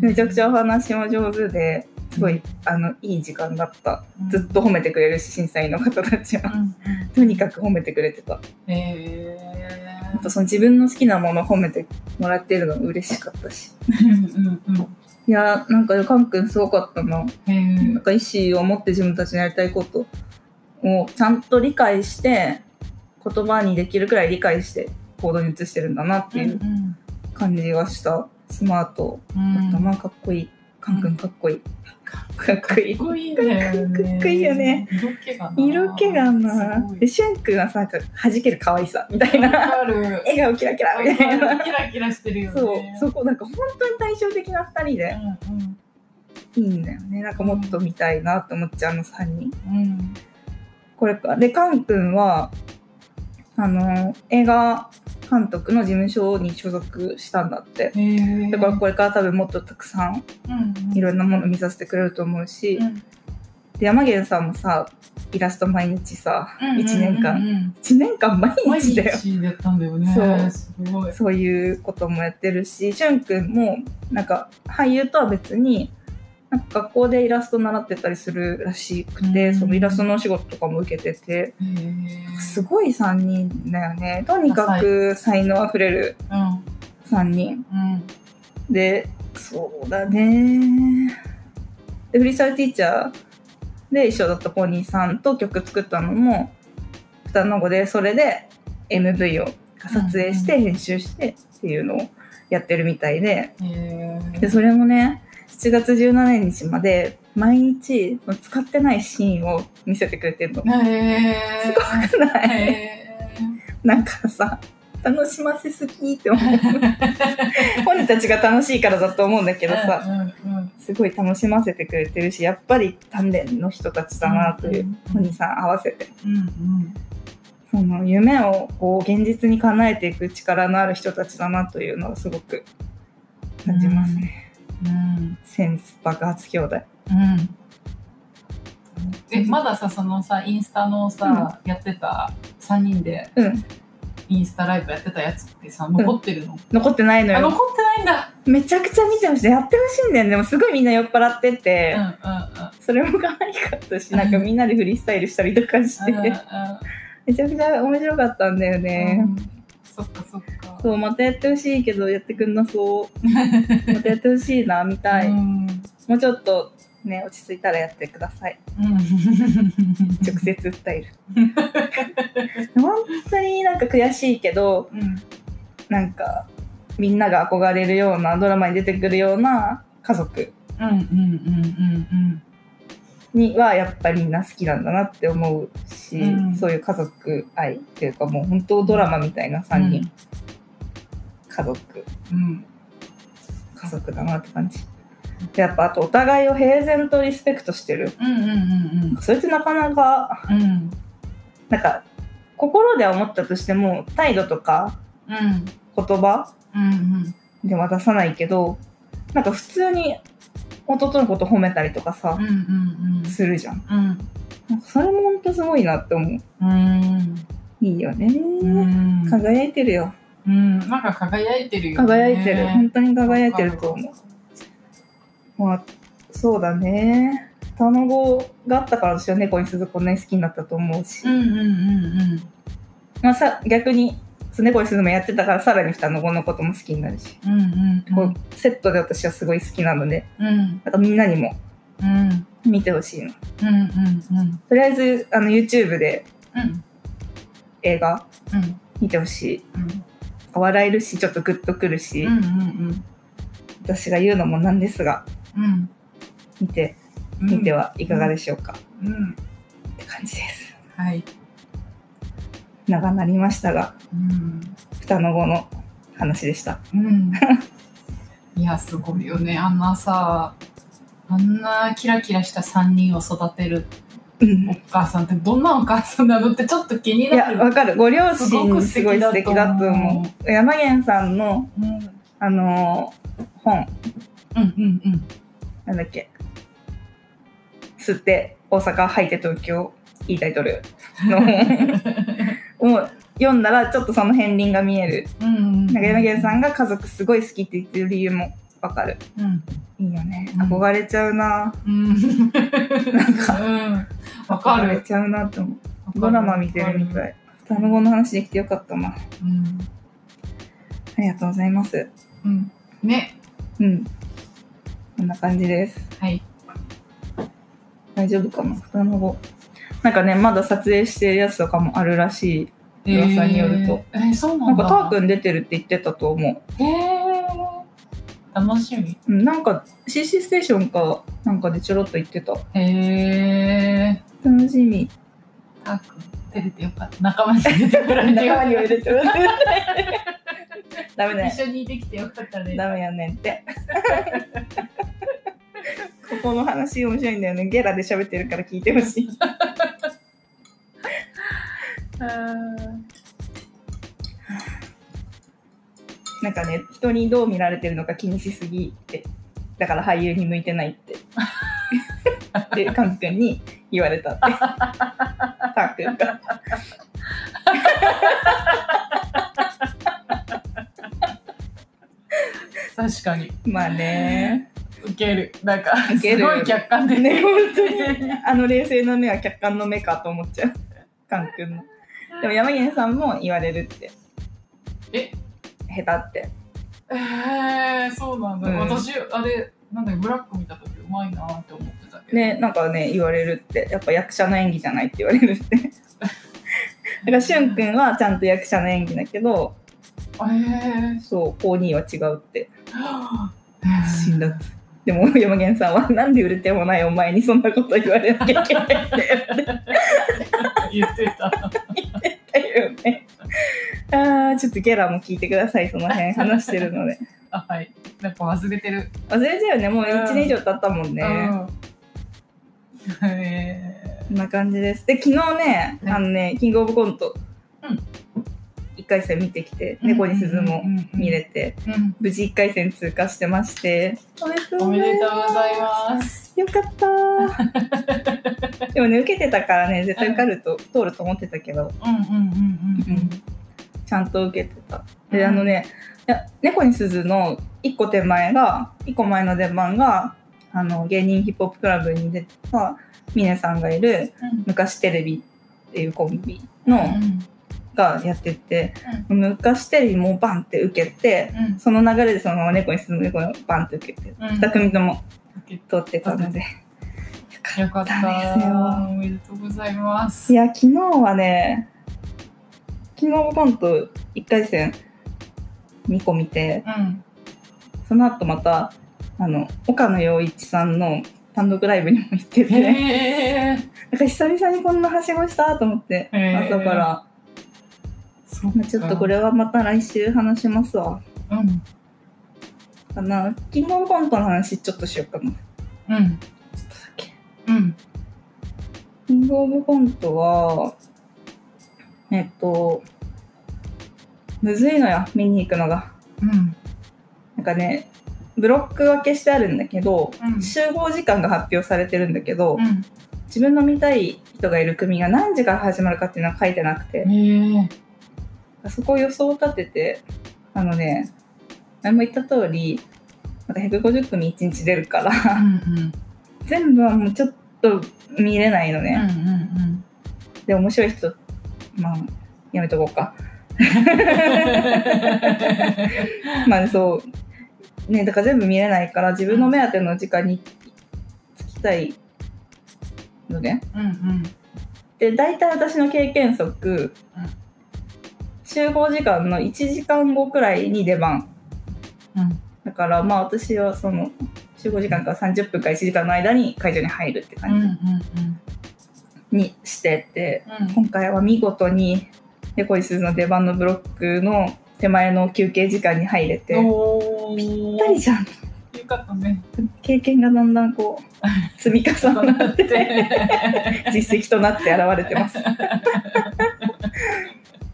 A: めちゃくちゃお話も上手ですごいあのいい時間だった。ずっと褒めてくれるし審査員の方たちは。
B: うんうん
A: とにかく褒めてくれてた。
B: へ
A: あとその自分の好きなものを褒めてもらってるの嬉しかったし。
B: ーうんうん
A: いやなんかカン君すごかったな。なんか意思を持って自分たちのやりたいことをちゃんと理解して言葉にできるくらい理解して行動に移してるんだなっていう
B: うん
A: 感じがした。スマート
B: うん
A: だったな、かっこいいカン君かっこいい、かっこいい。
B: かっこいいよね。色気がな。
A: 色気でしゅんくんはさ弾ける可愛さ。みたいな。笑顔キラキラみたいな。
B: キラキラしてるよね。
A: そう。そこなんか本当に対照的な2人で。いいんだよね。なんかもっと見たいなって思っちゃうあの3人。
B: うん。
A: これかでカン君はあの映画監督の事務所に所属したんだって。だからこれから多分もっとたくさん
B: うんうん。
A: いろんなもの見させてくれると思うし、
B: うん。
A: で山源さんもさイラスト毎日さ、
B: うん
A: 1年間、
B: うんうん。
A: 1年間。毎
B: 毎
A: 日だよ。
B: 日やったんだよね。
A: そう。
B: すごい。
A: そういうこともやってるししゅんくんもなんか俳優とは別になんか学校でイラスト習ってたりするらしくて、
B: うん。
A: そのイラストのお仕事とかも受けててすごい3人だよね。とにかく才能あふれる
B: うん。
A: 3人
B: うん。
A: でそうだね。でフリースタイルティーチャーで一緒だったポニーさんと曲作ったのも双の子でそれで MV を撮影して編集してっていうのをやってるみたいで。でそれもね7月17日まで毎日使ってないシーンを見せてくれてるの。
B: へー。
A: すごくない？
B: へ
A: なんかさ楽しませすぎって思う。
B: ー
A: 本人たちが楽しいからだと思うんだけどさ、
B: うんうんうん。
A: すごい楽しませてくれてるしやっぱり鍛錬の人たちだなという、
B: うん
A: 本人さん。合わせて。
B: うんうん。
A: その夢をこう現実に叶えていく力のある人たちだなというのをすごく感じますね、
B: うん
A: センス爆発兄弟
B: うん。えまださそのさインスタのさ、やってた3人で
A: うん。
B: インスタライブやってたやつってさ残ってるの、
A: 残ってないのよ。
B: あ残ってないんだ。
A: めちゃくちゃ見てほしいやってほしいんだよねでもすごいみんな酔っ払ってて、
B: うんうん
A: それも可愛かったしなんかみんなでフリースタイルしたりとかして、
B: うんうん。
A: めちゃくちゃ面白かったんだよね、
B: うん。そっかそっか
A: そうまたやってほしいけどやってくんなそう。またやってほしいな見たい、
B: うん。
A: もうちょっとね落ち着いたらやってください。
B: うん。
A: 直接訴える。本当になんか悔しいけど
B: うん。
A: なんかみんなが憧れるようなドラマに出てくるような家族にはやっぱりみんな好きなんだなって思うし、
B: うん
A: そういう家族愛っていうかもう本当ドラマみたいな3人、家族。
B: うん。
A: 家族だなって感じ。でやっぱあとお互いを平然とリスペクトしてる。
B: うんうんうん
A: それってなかなか
B: うん。うん
A: なんか心では思ったとしても態度とか
B: うん。
A: 言葉
B: うん
A: では出さないけどなんか普通に弟のこと褒めたりとかさ
B: うんう、ん。
A: するじゃん。
B: うん。
A: なんかそれもほんとすごいなって思う。
B: うん。
A: いいよね、
B: うん。
A: 輝いてるよ
B: うんなんか輝いてるよね。
A: 輝いてる。本当に輝いてると思う。まあそうだね。双子があったから私は猫に鈴子ね好きになったと思うし、
B: うんうんうん
A: まあさ逆に猫に鈴もやってたからさらに双子のことも好きになるし、
B: うんうんうん。
A: こうセットで私はすごい好きなので。
B: うん。
A: なんかみんなにも
B: うん。
A: 見てほしいの。
B: うんうんうん。
A: とりあえずあの YouTube で
B: うん。
A: 映画
B: うん。
A: 見てほしい。
B: うん
A: 笑えるしちょっとグッとくるし、
B: うんうん
A: 私が言うのもなんですが
B: うん。
A: 見て
B: うん。
A: みてはいかがでしょうか、
B: うん。
A: って感じです。
B: はい。
A: 長なりましたが
B: うん。
A: 双の子の話でした。
B: うん。いやすごいよね。あんなさあんなキラキラした3人を育てる
A: うん
B: お母さんってどんなお母さんなのってちょっと気に
A: い
B: なる。
A: やわかる。ご両親すごい素敵だと思う。山源さんの
B: うん。
A: あの本。
B: うんうんうん。
A: なんだっけ。吸って大阪吐いて東京いいタイトル。の。本 を読んだらちょっとその片鱗が見える。
B: うんうん
A: なんか山源さんが家族すごい好きって言ってる理由もわかる。
B: うん。
A: いいよね。
B: うん。
A: 憧れちゃうな、
B: うん。
A: なんか。
B: うん。わかる。
A: 憧れちゃうなって思う。ドラマ見てるみたい。双の子の話できてよかったな。
B: うん。
A: ありがとうございます。
B: うん。ね。
A: うん。こんな感じです。
B: はい。
A: 大丈夫かな？双の子。なんかねまだ撮影してるやつとかもあるらしい。噂によると。
B: えーえーそうな
A: なんかターくん出てるって言ってたと思
B: へえ楽しみ。
A: んなんか CC ステーションかなんかでちょろっと言ってた。
B: へえ
A: 楽しみ。
B: ターくん出れてよかった。仲間に出てくれて
A: 仲間にれてる ダメだよ
B: 一緒にできてよかったね。
A: ダメやねんって。ここの話面白いんだよね。ゲラで喋ってるから聞いてほしい なんかね人にどう見られてるのか気にしすぎてだから俳優に向いてないって。でカン君に言われたって。タン君が。
B: 確かに。
A: まあね。
B: ウケる。なんかすごい客観的。
A: ね本当に。あの冷静な目は客観の目かと思っちゃう。カン君の。でも山源さんも言われるって。
B: え？
A: 下手って。
B: えー、そうなんだ、
A: うん。
B: 私あれなんだブラック見た時うまいなって思ってたけど。
A: ねなんかね言われるって。やっぱ役者の演技じゃないって言われるって。だからしゅんくんはちゃんと役者の演技だけど
B: えー、
A: そうコーニーは違うって。
B: 死
A: 辛辣でも山源さんはなんで売れてもないお前にそんなこと言われなきゃいけないんだよって
B: 言ってた。
A: 言ったよね。あーちょっとゲラも聞いてくださいその辺話してるので。
B: あはい。なんか忘れてる。
A: 忘れちゃうよね。もう1年以上経ったもんね、
B: うん。へ
A: こんな感じです。で昨日ね
B: うん
A: あのねキングオブコント
B: うん
A: 1回戦見てきて、
B: ー
A: 猫に鈴も見れ
B: て、
A: 無事1回戦通過してまして。おめでとう
B: ござい
A: す
B: ます。
A: よかった。ー でもね受けてたからね絶対受かると、通ると思ってたけど。ちゃんと受けてた。で、あのねいや猫に鈴の1個手前が1個前の出番があの芸人ヒップホップクラブに出た峰さんがいる
B: うん。
A: 昔テレビっていうコンビ
B: うん。
A: の、がやってて、昔テレビもうバンって受けて
B: うん。
A: その流れでそのまま猫に鈴の猫にバンって受けて、
B: うん。
A: 2組とも
B: うん
A: 通ってたので。
B: よかった
A: です。よ
B: おめでとうございます。
A: いや昨日はねキングオブコント1回戦2個見て
B: うん。
A: その後またあの岡野陽一さんの単独ライブにも行ってて、なんか久々にこんなはしごしたと思って、朝から、まあ、ちょっとこれはまた来週話しますわ。
B: うん。
A: かなキングオブコントの話ちょっとしようかな。ちょ
B: うん
A: っとだけ。
B: うん。
A: キングオブコントはえっとむずいのよ見に行くのが。
B: うん。
A: なんかねブロック分けしてあるんだけど、
B: うん。
A: 集合時間が発表されてるんだけど、
B: うん。
A: 自分の見たい人がいる組が何時から始まるかっていうのは書いてなくて、
B: へえ
A: そこを予想を立ててあのね前も言った通りなんか150組1日出るから
B: うんうん。
A: 全部はもうちょっと見れないの
B: うんう
A: ね、
B: ん。
A: で面白い人まあやめとこうか。まあそう。ねだから全部見れないから自分の目当ての時間に着きたいのね。
B: うんうん。
A: で大体私の経験則、集合時間の1時間後くらいに出番。
B: うん。
A: だからまあ私はその集合時間から30分から1時間の間に会場に入るって
B: うんうん
A: 感じにしてて、
B: うん。
A: 今回は見事にデコイスの出番のブロックの手前の休憩時間に入れてぴったりじゃん。
B: よかったね。
A: 経験がだんだんこう 積み重なって。実績となって現れてます。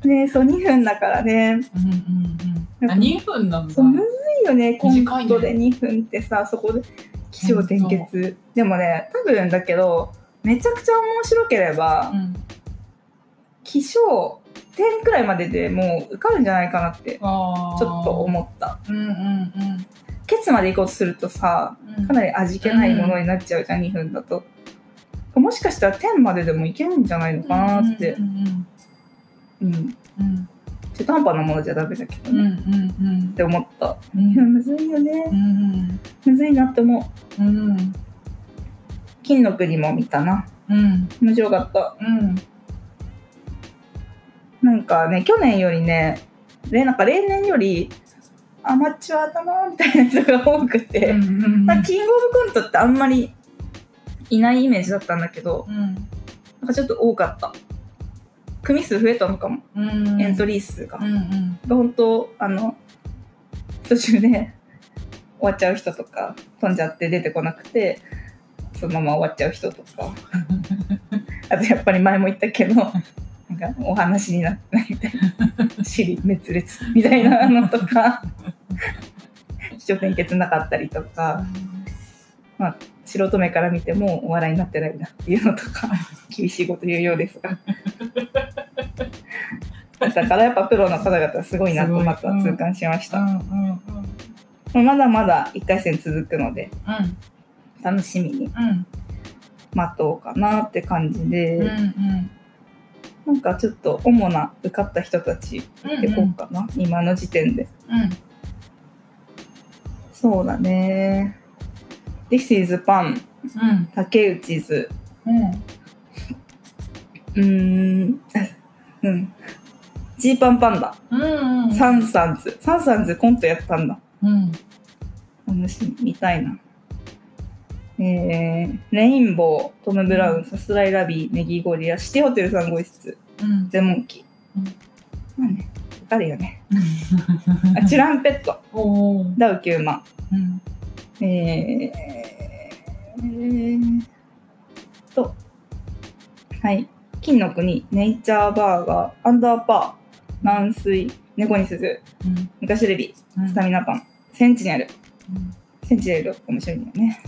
A: ね。そう2分だからね。
B: うんうんうん。あ、2分なんだ。
A: そうむずいよねコントで2分ってさそこで起承転結。でもね多分だけどめちゃくちゃ面白ければ
B: うん。
A: 起承点くらいまででもう受かるんじゃないかなってちょっと思った。
B: うんうん
A: ケツまで行こうとするとさ
B: うん。
A: かなり味気ないものになっちゃうじゃん、2分だと。もしかしたら点まででもいけるんじゃないのかなって。
B: うんうん
A: うん
B: うん。
A: 中途半端なものじゃダメだけど
B: うんう
A: ね、
B: ん。
A: って思った。
B: うん。
A: むずいよね。
B: うん
A: むずいなって思う。
B: うん
A: 金の国も見たな。
B: うん。
A: 面白かった。
B: うん。
A: なんかね去年よりねでなんか例年よりアマチュアだなみたいな人が多くて、
B: うん。
A: なんかキングオブコントってあんまりいないイメージだったんだけど。
B: うん。
A: なんかちょっと多かった組数増えたのかも、
B: うん。
A: エントリー数が、
B: うんうん。
A: 本当あの途中で 終わっちゃう人とか飛んじゃって出てこなくてそのまま終わっちゃう人とか。あとやっぱり前も言ったけどなんかお話になってないみたいな尻滅裂みたいなのとか 気象転結なかったりとか素人目から見てもお笑いになってないなっていうのとか 厳しいこと言うようですが。だからやっぱプロの方々はすごいなとまた痛感しました、
B: うんうん
A: まだまだ1回戦続くので
B: うん。
A: 楽しみに
B: うん。
A: 待とうかなって感じで、
B: うんうん。
A: なんかちょっと主な受かった人たち見てこうかな、今の時点で。
B: うん。
A: そうだね This is Pan
B: うん。
A: 竹内図。
B: うん。
A: うーん。うん。ジーパンパンダ。
B: うんうん。
A: サンサンズ。サンサンズコントやったんだ。
B: うん。
A: 楽しみ見たいな。えー、レインボートム・ブラウンさすらいラビーネギゴリアシティホテル3号室
B: うん。
A: ゼモンキ。
B: うん
A: まあねわかるよね。あチュランペット。ダウ9万
B: うん
A: えー、えー、と、はい。金の国、ネイチャーバーガー、アンダーパー、軟水、猫に鈴、
B: うん
A: 昔レビ
B: うん
A: スタミナパン、センチネル。
B: うん
A: センチネル面白いんだよね。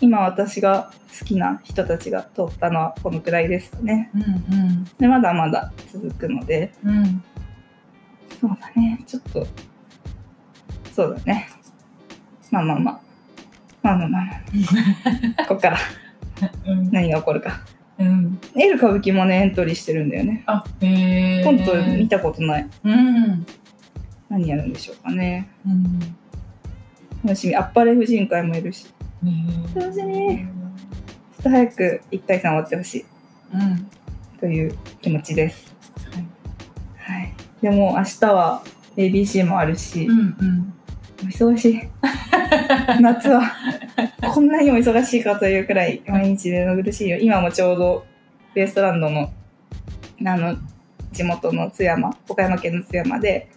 A: 今私が好きな人たちが通ったのはこのくらいですかね。
B: うんうん
A: で、まだまだ続くので、
B: うん
A: そうだね。ちょっと、そうだね。まあまあまあ。まあまあまあまあ。ここから
B: うん
A: 何が起こるか。
B: うん
A: エル歌舞伎もね、エントリーしてるんだよね。
B: あへえ
A: コント見たことない。
B: うん
A: 何やるんでしょうかね。
B: うん
A: 楽しみ。あっぱれ婦人会もいるし。楽しみっと早く1回戦終わってほしい
B: うん
A: という気持ちです。はい。でも明日は ABC もあるし、
B: うんうん
A: お忙しい。夏は。こんなにも忙しいかというくらい毎日での苦しいよ。今もちょうどウエストランドのあの地元の津山、岡山県の津山で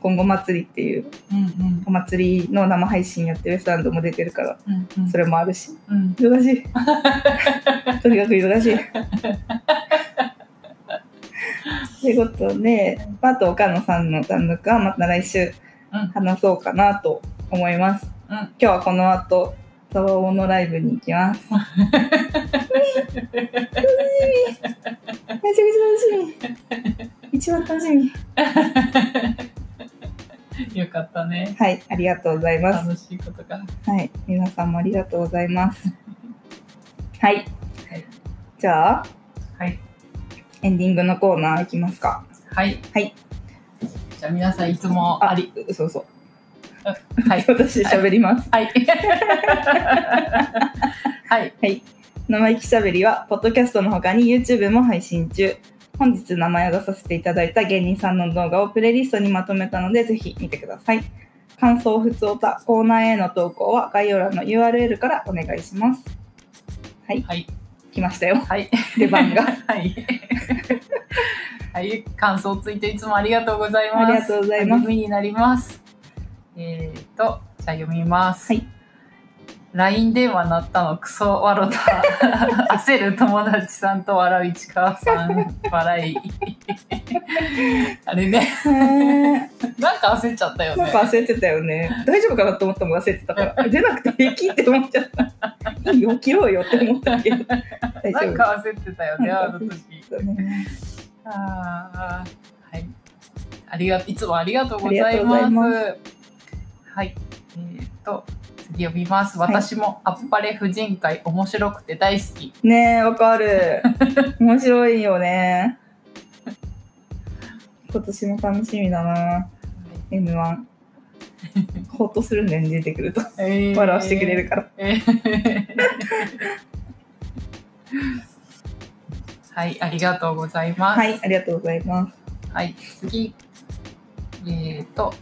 A: 今後祭りっていう
B: うん
A: お祭りの生配信やってウエストランドも出てるから
B: うんうん。
A: それもあるし。
B: うん。
A: 忙しい。とにかく忙しい。ということであと岡野さんの単独はまた来週
B: うん。
A: 話そうかなと思います、
B: うん
A: 今日はこの後ザワオのライブに行きます。楽しみめちゃくちゃ楽しみ。一番楽しみ。
B: よかったね。
A: はいありがとうございます。
B: 楽しいことが。
A: はい皆さんもありがとうございます。はい、
B: はい。
A: じゃあ
B: はい。
A: エンディングのコーナーいきますか。
B: はい。
A: はい。
B: じゃあ皆さんいつもあり
A: そうそう
B: はい
A: 私喋ります、
B: はい はい
A: はい。生意気しゃべりは、ポッドキャストの他に YouTube も配信中。本日名前を出させていただいた芸人さんの動画をプレイリストにまとめたので、ぜひ見てください。感想、ふつおた、コーナーへの投稿は概要欄の URL からお願いします。はい、
B: はい。
A: 来ましたよ。
B: はい。
A: 出番が。
B: はい。はい。感想ついていつもありがとうございます。
A: ありがとうございます
B: 励みになります。えっ、ー、と、じゃあ読みます。
A: はい。
B: LINE 電話鳴ったのクソ笑った 焦る友達さんと笑う市川さん笑いあれねなんか焦っちゃったよね
A: なんか焦ってたよね。大丈夫かなと思ったもん焦ってたから。出なくて平気って思っちゃった。いいよ、切ろうよって思ったけど。大丈夫
B: なんか焦ってたよねあの時
A: だね。
B: あーはいありがいつもありがとうございますはいえっ、と次読みます
A: はい
B: 私もあっぱれ婦人会面白くて大好き
A: ねえ、わかる。面白いよね。今年も楽しみだな。M1。ほっとするんだよね、出てくると。
B: えー
A: 笑わせてくれるから。
B: えー はい、ありがとうございます。
A: はい、ありがとうございます。
B: はい、次。えっ、と、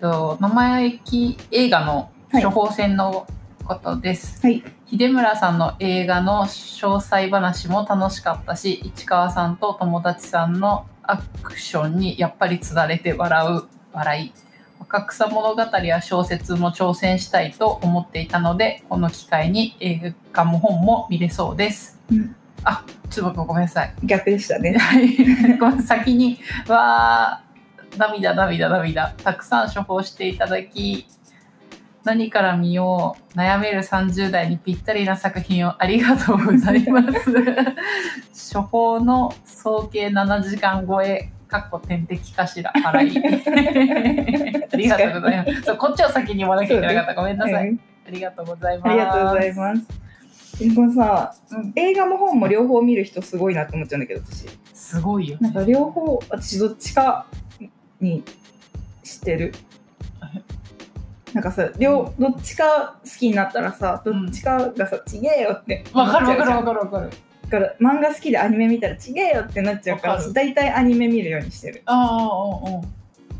B: と名前駅映画の
A: はい
B: 処方箋のことです。
A: はい。
B: 秀村さんの映画の詳細話も楽しかったし、市川さんと友達さんのアクションにやっぱりつられて笑う笑い。若草物語や小説も挑戦したいと思っていたので、この機会に映画も本も見れそうです。
A: うん
B: あ、ちょっとごめんなさい。
A: 逆でしたね。
B: 先に、わー、涙、涙、涙。たくさん処方していただき、何から見よう、悩める30代にぴったりな作品をありがとうございます。処方の総計7時間超え、かっこ点滴かしら、払い。ありがとうございます。そうこっちを先に言わなきゃいけなかった。ごめんなさい。
A: うん
B: ありがとうございます。
A: ありがとうございます。でもさ、
B: うん
A: 映画も本も両方見る人すごいなって思っちゃうんだけど、私。
B: すごいよね。
A: なんか両方、私どっちかにしてる。なんかさ、両、どっちか好きになったらさ、どっちかがさ、ちげえよって思
B: わかるわかるわかるわかる。
A: だから漫画好きでアニメ見たらちげえよってなっちゃうから大体アニメ見るようにしてる
B: ああ。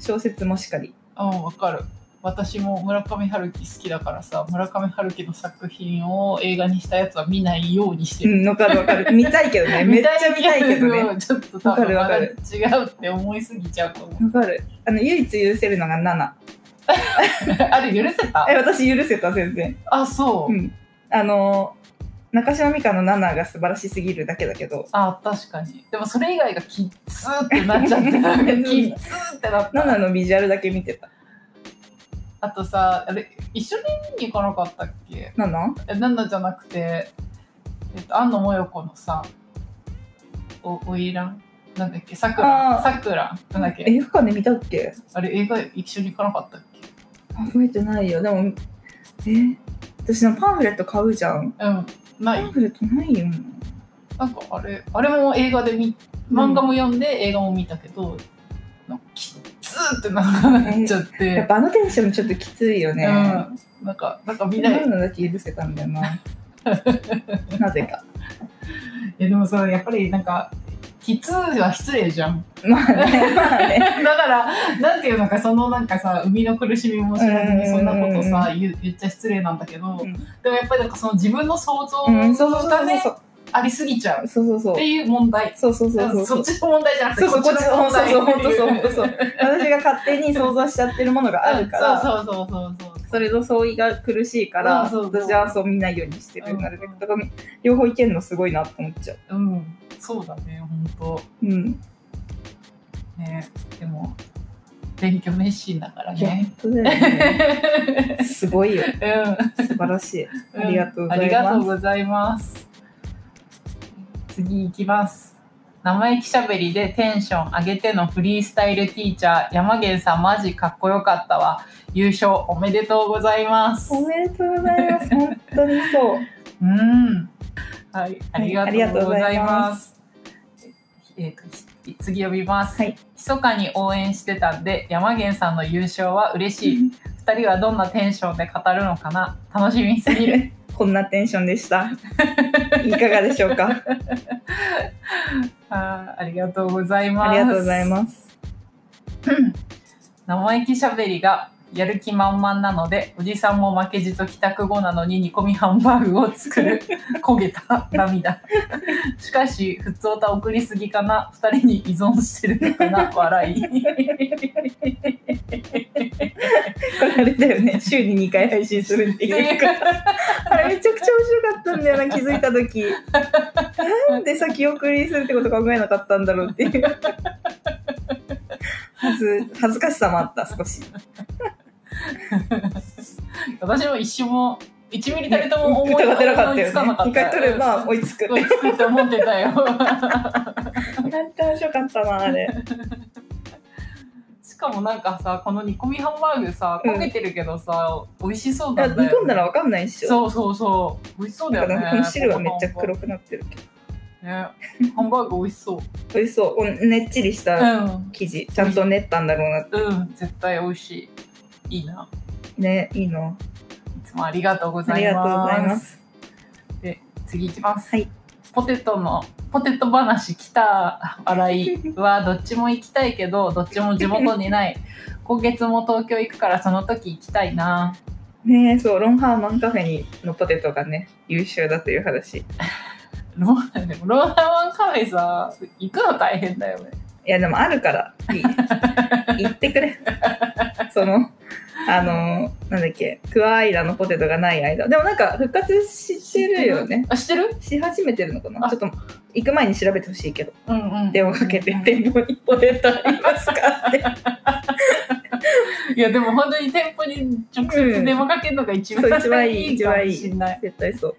A: 小説もしかり
B: うん、わかる。私も村上春樹好きだからさ、村上春樹の作品を映画にしたやつは見ないようにしてる。
A: うんわかるわかる。見たいけどね。めっちゃ見たいけどね。わ
B: ちょっと多分
A: かる
B: 違うって思いすぎちゃうと思う。
A: かる。あの唯一許せるのが7
B: あれ許せた？
A: え私許せた全然。
B: あ、そう。
A: うん。あの中島美嘉の7が素晴らしすぎるだけだけど。
B: あ、確かに。でもそれ以外がキッズーってなっちゃって、キッズーってなった。
A: 7のビジュアルだけ見てた
B: あとさ、あれ、一緒に見に行かなかったっけ
A: ？7?
B: え、なんだじゃなくて、えっと、安野もよこのさ、お、おいらん？なんだっけ？さくら
A: あー。
B: さくらなんだっけ？
A: 映画館で見たっけ？
B: あれ映画一緒に行かなかったっけ？
A: 覚えてないよ。でもえ？私のパンフレット買うじゃん。
B: うん。ない。
A: パンフレットないよ。
B: なんかあれ、あれも映画で見、漫画も読んで映画も見たけど、なんかきっつーってなっちゃって、
A: やっぱあのテンションちょっときついよね、
B: うん。なんか、なんか見ない。
A: なのだけ許せたんだよな。なぜか。
B: え、でもさ、やっぱりなんか、きつーは失礼じゃん。
A: まあねまあね。
B: だから、なんていうのか、そのなんかさ、生みの苦しみも知らずにそんなことさ、言っちゃ失礼なんだけど、
A: うん。
B: でもやっぱりなんかその自分の想像がねありすぎちゃう。っ
A: そうそうそう。
B: ていう問題。
A: そうそうそうそう。
B: そっちの問題じゃなくて、
A: そうそう
B: こっちの問題。
A: そうそう本当そう本当そう。私が勝手に想像しちゃってるものがあるから。
B: そうそうそうそうそう。
A: それの相違が苦しいから
B: うんそうそう。
A: 私はそう見ないようにしてる
B: うん
A: なるべくだから両方いけるのすごいなと思っちゃう。
B: うん、そうだね、本
A: うん。
B: 当ね。でも、勉強熱心だからね。
A: ね。すごいよ。
B: うん。
A: 素晴らしい。
B: うん。
A: ありがとうございます
B: 次行きます。生意気しゃべりでテンション上げてのフリースタイルティーチャー、山源さんマジかっこよかったわ。優勝おめでとうございます。
A: おめでとうございます本当にそう
B: うん。はい、あり
A: がとう
B: ござい
A: ま
B: ます。えーとひ次読みます。
A: はい
B: 密かに応援してたんで、山源さんの優勝は嬉しい。二人はどんなテンションで語るのかな？楽しみすぎる。
A: こんなテンションでした。いかがでしょうか？
B: あーありがとうございます。
A: ありがとうございます。
B: 生意気しゃべりがやる気満々なので、おじさんも負けじと帰宅後なのに煮込みハンバーグを作る 焦げた涙。しかし、普通歌送りすぎかな二人に依存してるのかな笑い。
A: これあれだよね。週に2回配信するっていうか。あれめちゃくちゃ面白かったんだよな、気づいたとき。なんで先送りするってこと考えなかったんだろうっていう。はず、恥ずかしさもあった、少し。
B: 私も一瞬も1ミリたりとも思い
A: 疑ってなかったよね。一回取れば追いつく。
B: 追いつくって思ってたよ。
A: なんて面白かったな、あれ。
B: しかもなんかさ、この煮込みハンバーグさ、
A: うん
B: 焦げてるけどさ、美味しそう
A: いや煮込んだらわかんないっしょ。
B: そうそうそう。美味しそうだよね。
A: この汁はめっちゃ黒くなってるけど。
B: ね。ハンバーグ美味しそう。
A: 美味しそう。おねっちりした
B: うん。
A: 生地。ちゃんと練ったんだろうなって。
B: うん、絶対美味しい。いいな。
A: ね、いいの。
B: いつもありがとうご
A: あ
B: ざいます。
A: りがとうございます。
B: で、次いきます。
A: はい。
B: ポテトの、ポテト話来た笑いは、どっちも行きたいけど、どっちも地元にない。今月も東京行くから、その時行きたいな。
A: ねえそう、ロンハーマンカフェにのポテトがね、優秀だという話。い
B: ローでもローラマンカフェさ、行くの大変だよね。
A: や、でもあるから、いい 言ってくれ。その、あの、なんだっけ、クワアイラのポテトがない間。でもなんか復活してるよね。
B: あ、知ってる？
A: し始めてるのかな？
B: あ
A: ちょっと行く前に調べてほしいけど。
B: うんうん。
A: 電話かけて、店舗にポテトありますかって。
B: いや、でも本当に店舗に直接電話かけるのが一番,、
A: そう一番いい
B: いいかもしれない。
A: 絶対そう。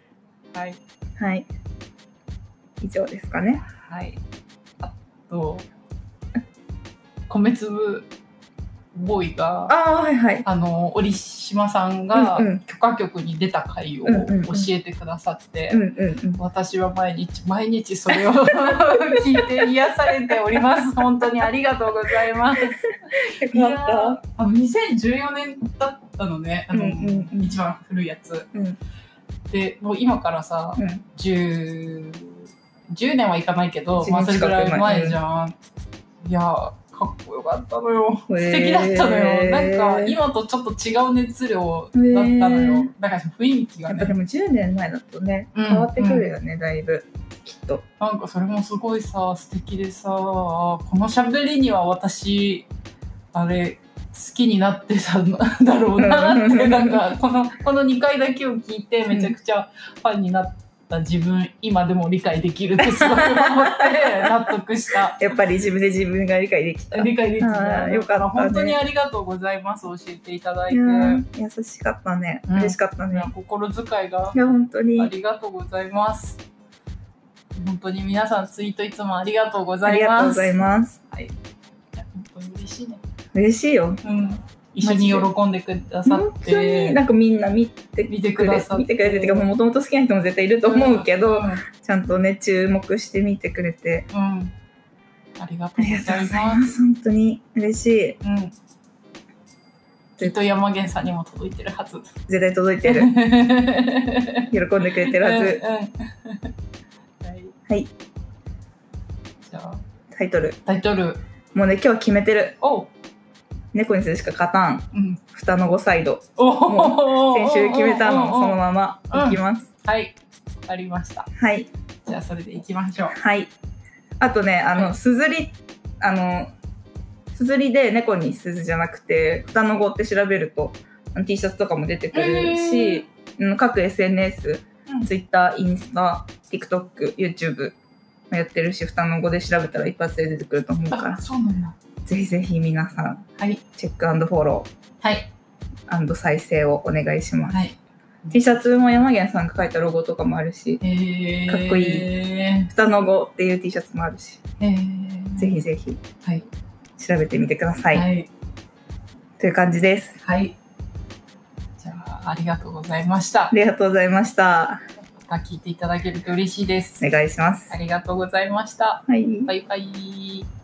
B: はい。
A: はい。以上ですかね。
B: はい。あと、米粒ボーイが、
A: ああ、はいはい。
B: あの、織島さんが許可局に出た回を教えてくださって、
A: うんうんうん。
B: 私は毎日毎日それを 聞いて癒されております。本当にありがとうございます。い
A: よ
B: や
A: かっ
B: ーあの2014年だったのね、あの、
A: うんうんうん
B: 一番古いやつ。
A: た。うん
B: で、もう今からさ、
A: うん。
B: 10, 10年はいかないけど、
A: 10
B: まあそれぐらい
A: 前
B: 前じゃん。いやーかっこよかったのよ。
A: へー
B: 素敵だったのよ。なんか今とちょっと違う熱量だったの
A: へ
B: よ
A: ー。
B: だから雰囲気がね、
A: やっぱでも10年前だとね、
B: うん
A: 変わってくるよね、だいぶ。きっと。
B: なんかそれもすごいさ、素敵でさ、この喋りには私、あれ、好きになってたんだろうなって、なんかこの、この2回だけを聞いてめちゃくちゃファンになった自分、今でも理解できるってすごい思って 納得した。
A: やっぱり自分で自分が理解できた。い
B: 理解でき
A: あ
B: た。
A: ーよかったね
B: 本当にありがとうございます。教えていただいて。
A: 優しかったね。
B: うん
A: 嬉しかったね。
B: 心遣いが
A: いや、本当に。
B: ありがとうございます。本当に皆さんツイートいつもありがとうござ
A: あり
B: います。
A: がとうございます。
B: はい。本当に嬉しいね。
A: 嬉しいよ。
B: うん。一緒に喜んでくださっ
A: 本当に
B: て。
A: なんかみんな見て
B: 見てくださって
A: 見てくれてってかもともと好きな人も絶対いると思うけど、
B: うん。
A: ちゃんとね注目して見てくれて
B: うんありがと
A: あ
B: うございま。
A: ますす本当に嬉しい
B: うん。きっと山源さんにも届いてるはず。
A: 絶対届いてる 喜んでくれてるはず、
B: うんうんはい。
A: はい
B: じゃあ、
A: タイトル
B: タイトル。
A: もうね今日は決めてる
B: おう。
A: 猫にするしか勝たん。
B: うん。
A: 蓋の5サイド。
B: お
A: 先週決めたの。その
B: ま
A: ままいきます、
B: はい。わかりました。
A: はい。
B: じゃあ、それでいきましょう。
A: はい。あとねあの、
B: はい。
A: すずりあのすずりで猫にすずじゃなくて蓋の5って調べると T シャツとかも出てくるし、うん各 SNS
B: うん。
A: Twitter、インスタ、TikTok、YouTube もやってるし、蓋の5で調べたら一発で出てくると思うか
B: あ、そうなんだ。
A: ら、ぜひぜひ皆さん、
B: はい。
A: チェックフォロ
B: はい。
A: ー再生をお願いします。
B: はい。
A: T シャツも山源さんが書いたロゴとかもあるし、
B: えー、
A: かっこいい
B: い。
A: 蓋の5っていう T シャツもあるし、
B: えー、
A: ぜひぜひ
B: はい。
A: 調べてみてください。
B: はい。
A: という感じです。
B: はい。じゃあ、ありがとうございました
A: あ。りがとうございました。
B: また聞いていただけると嬉しいです。
A: お願いします
B: あ。りがとうございました。
A: はい。
B: バイバイ。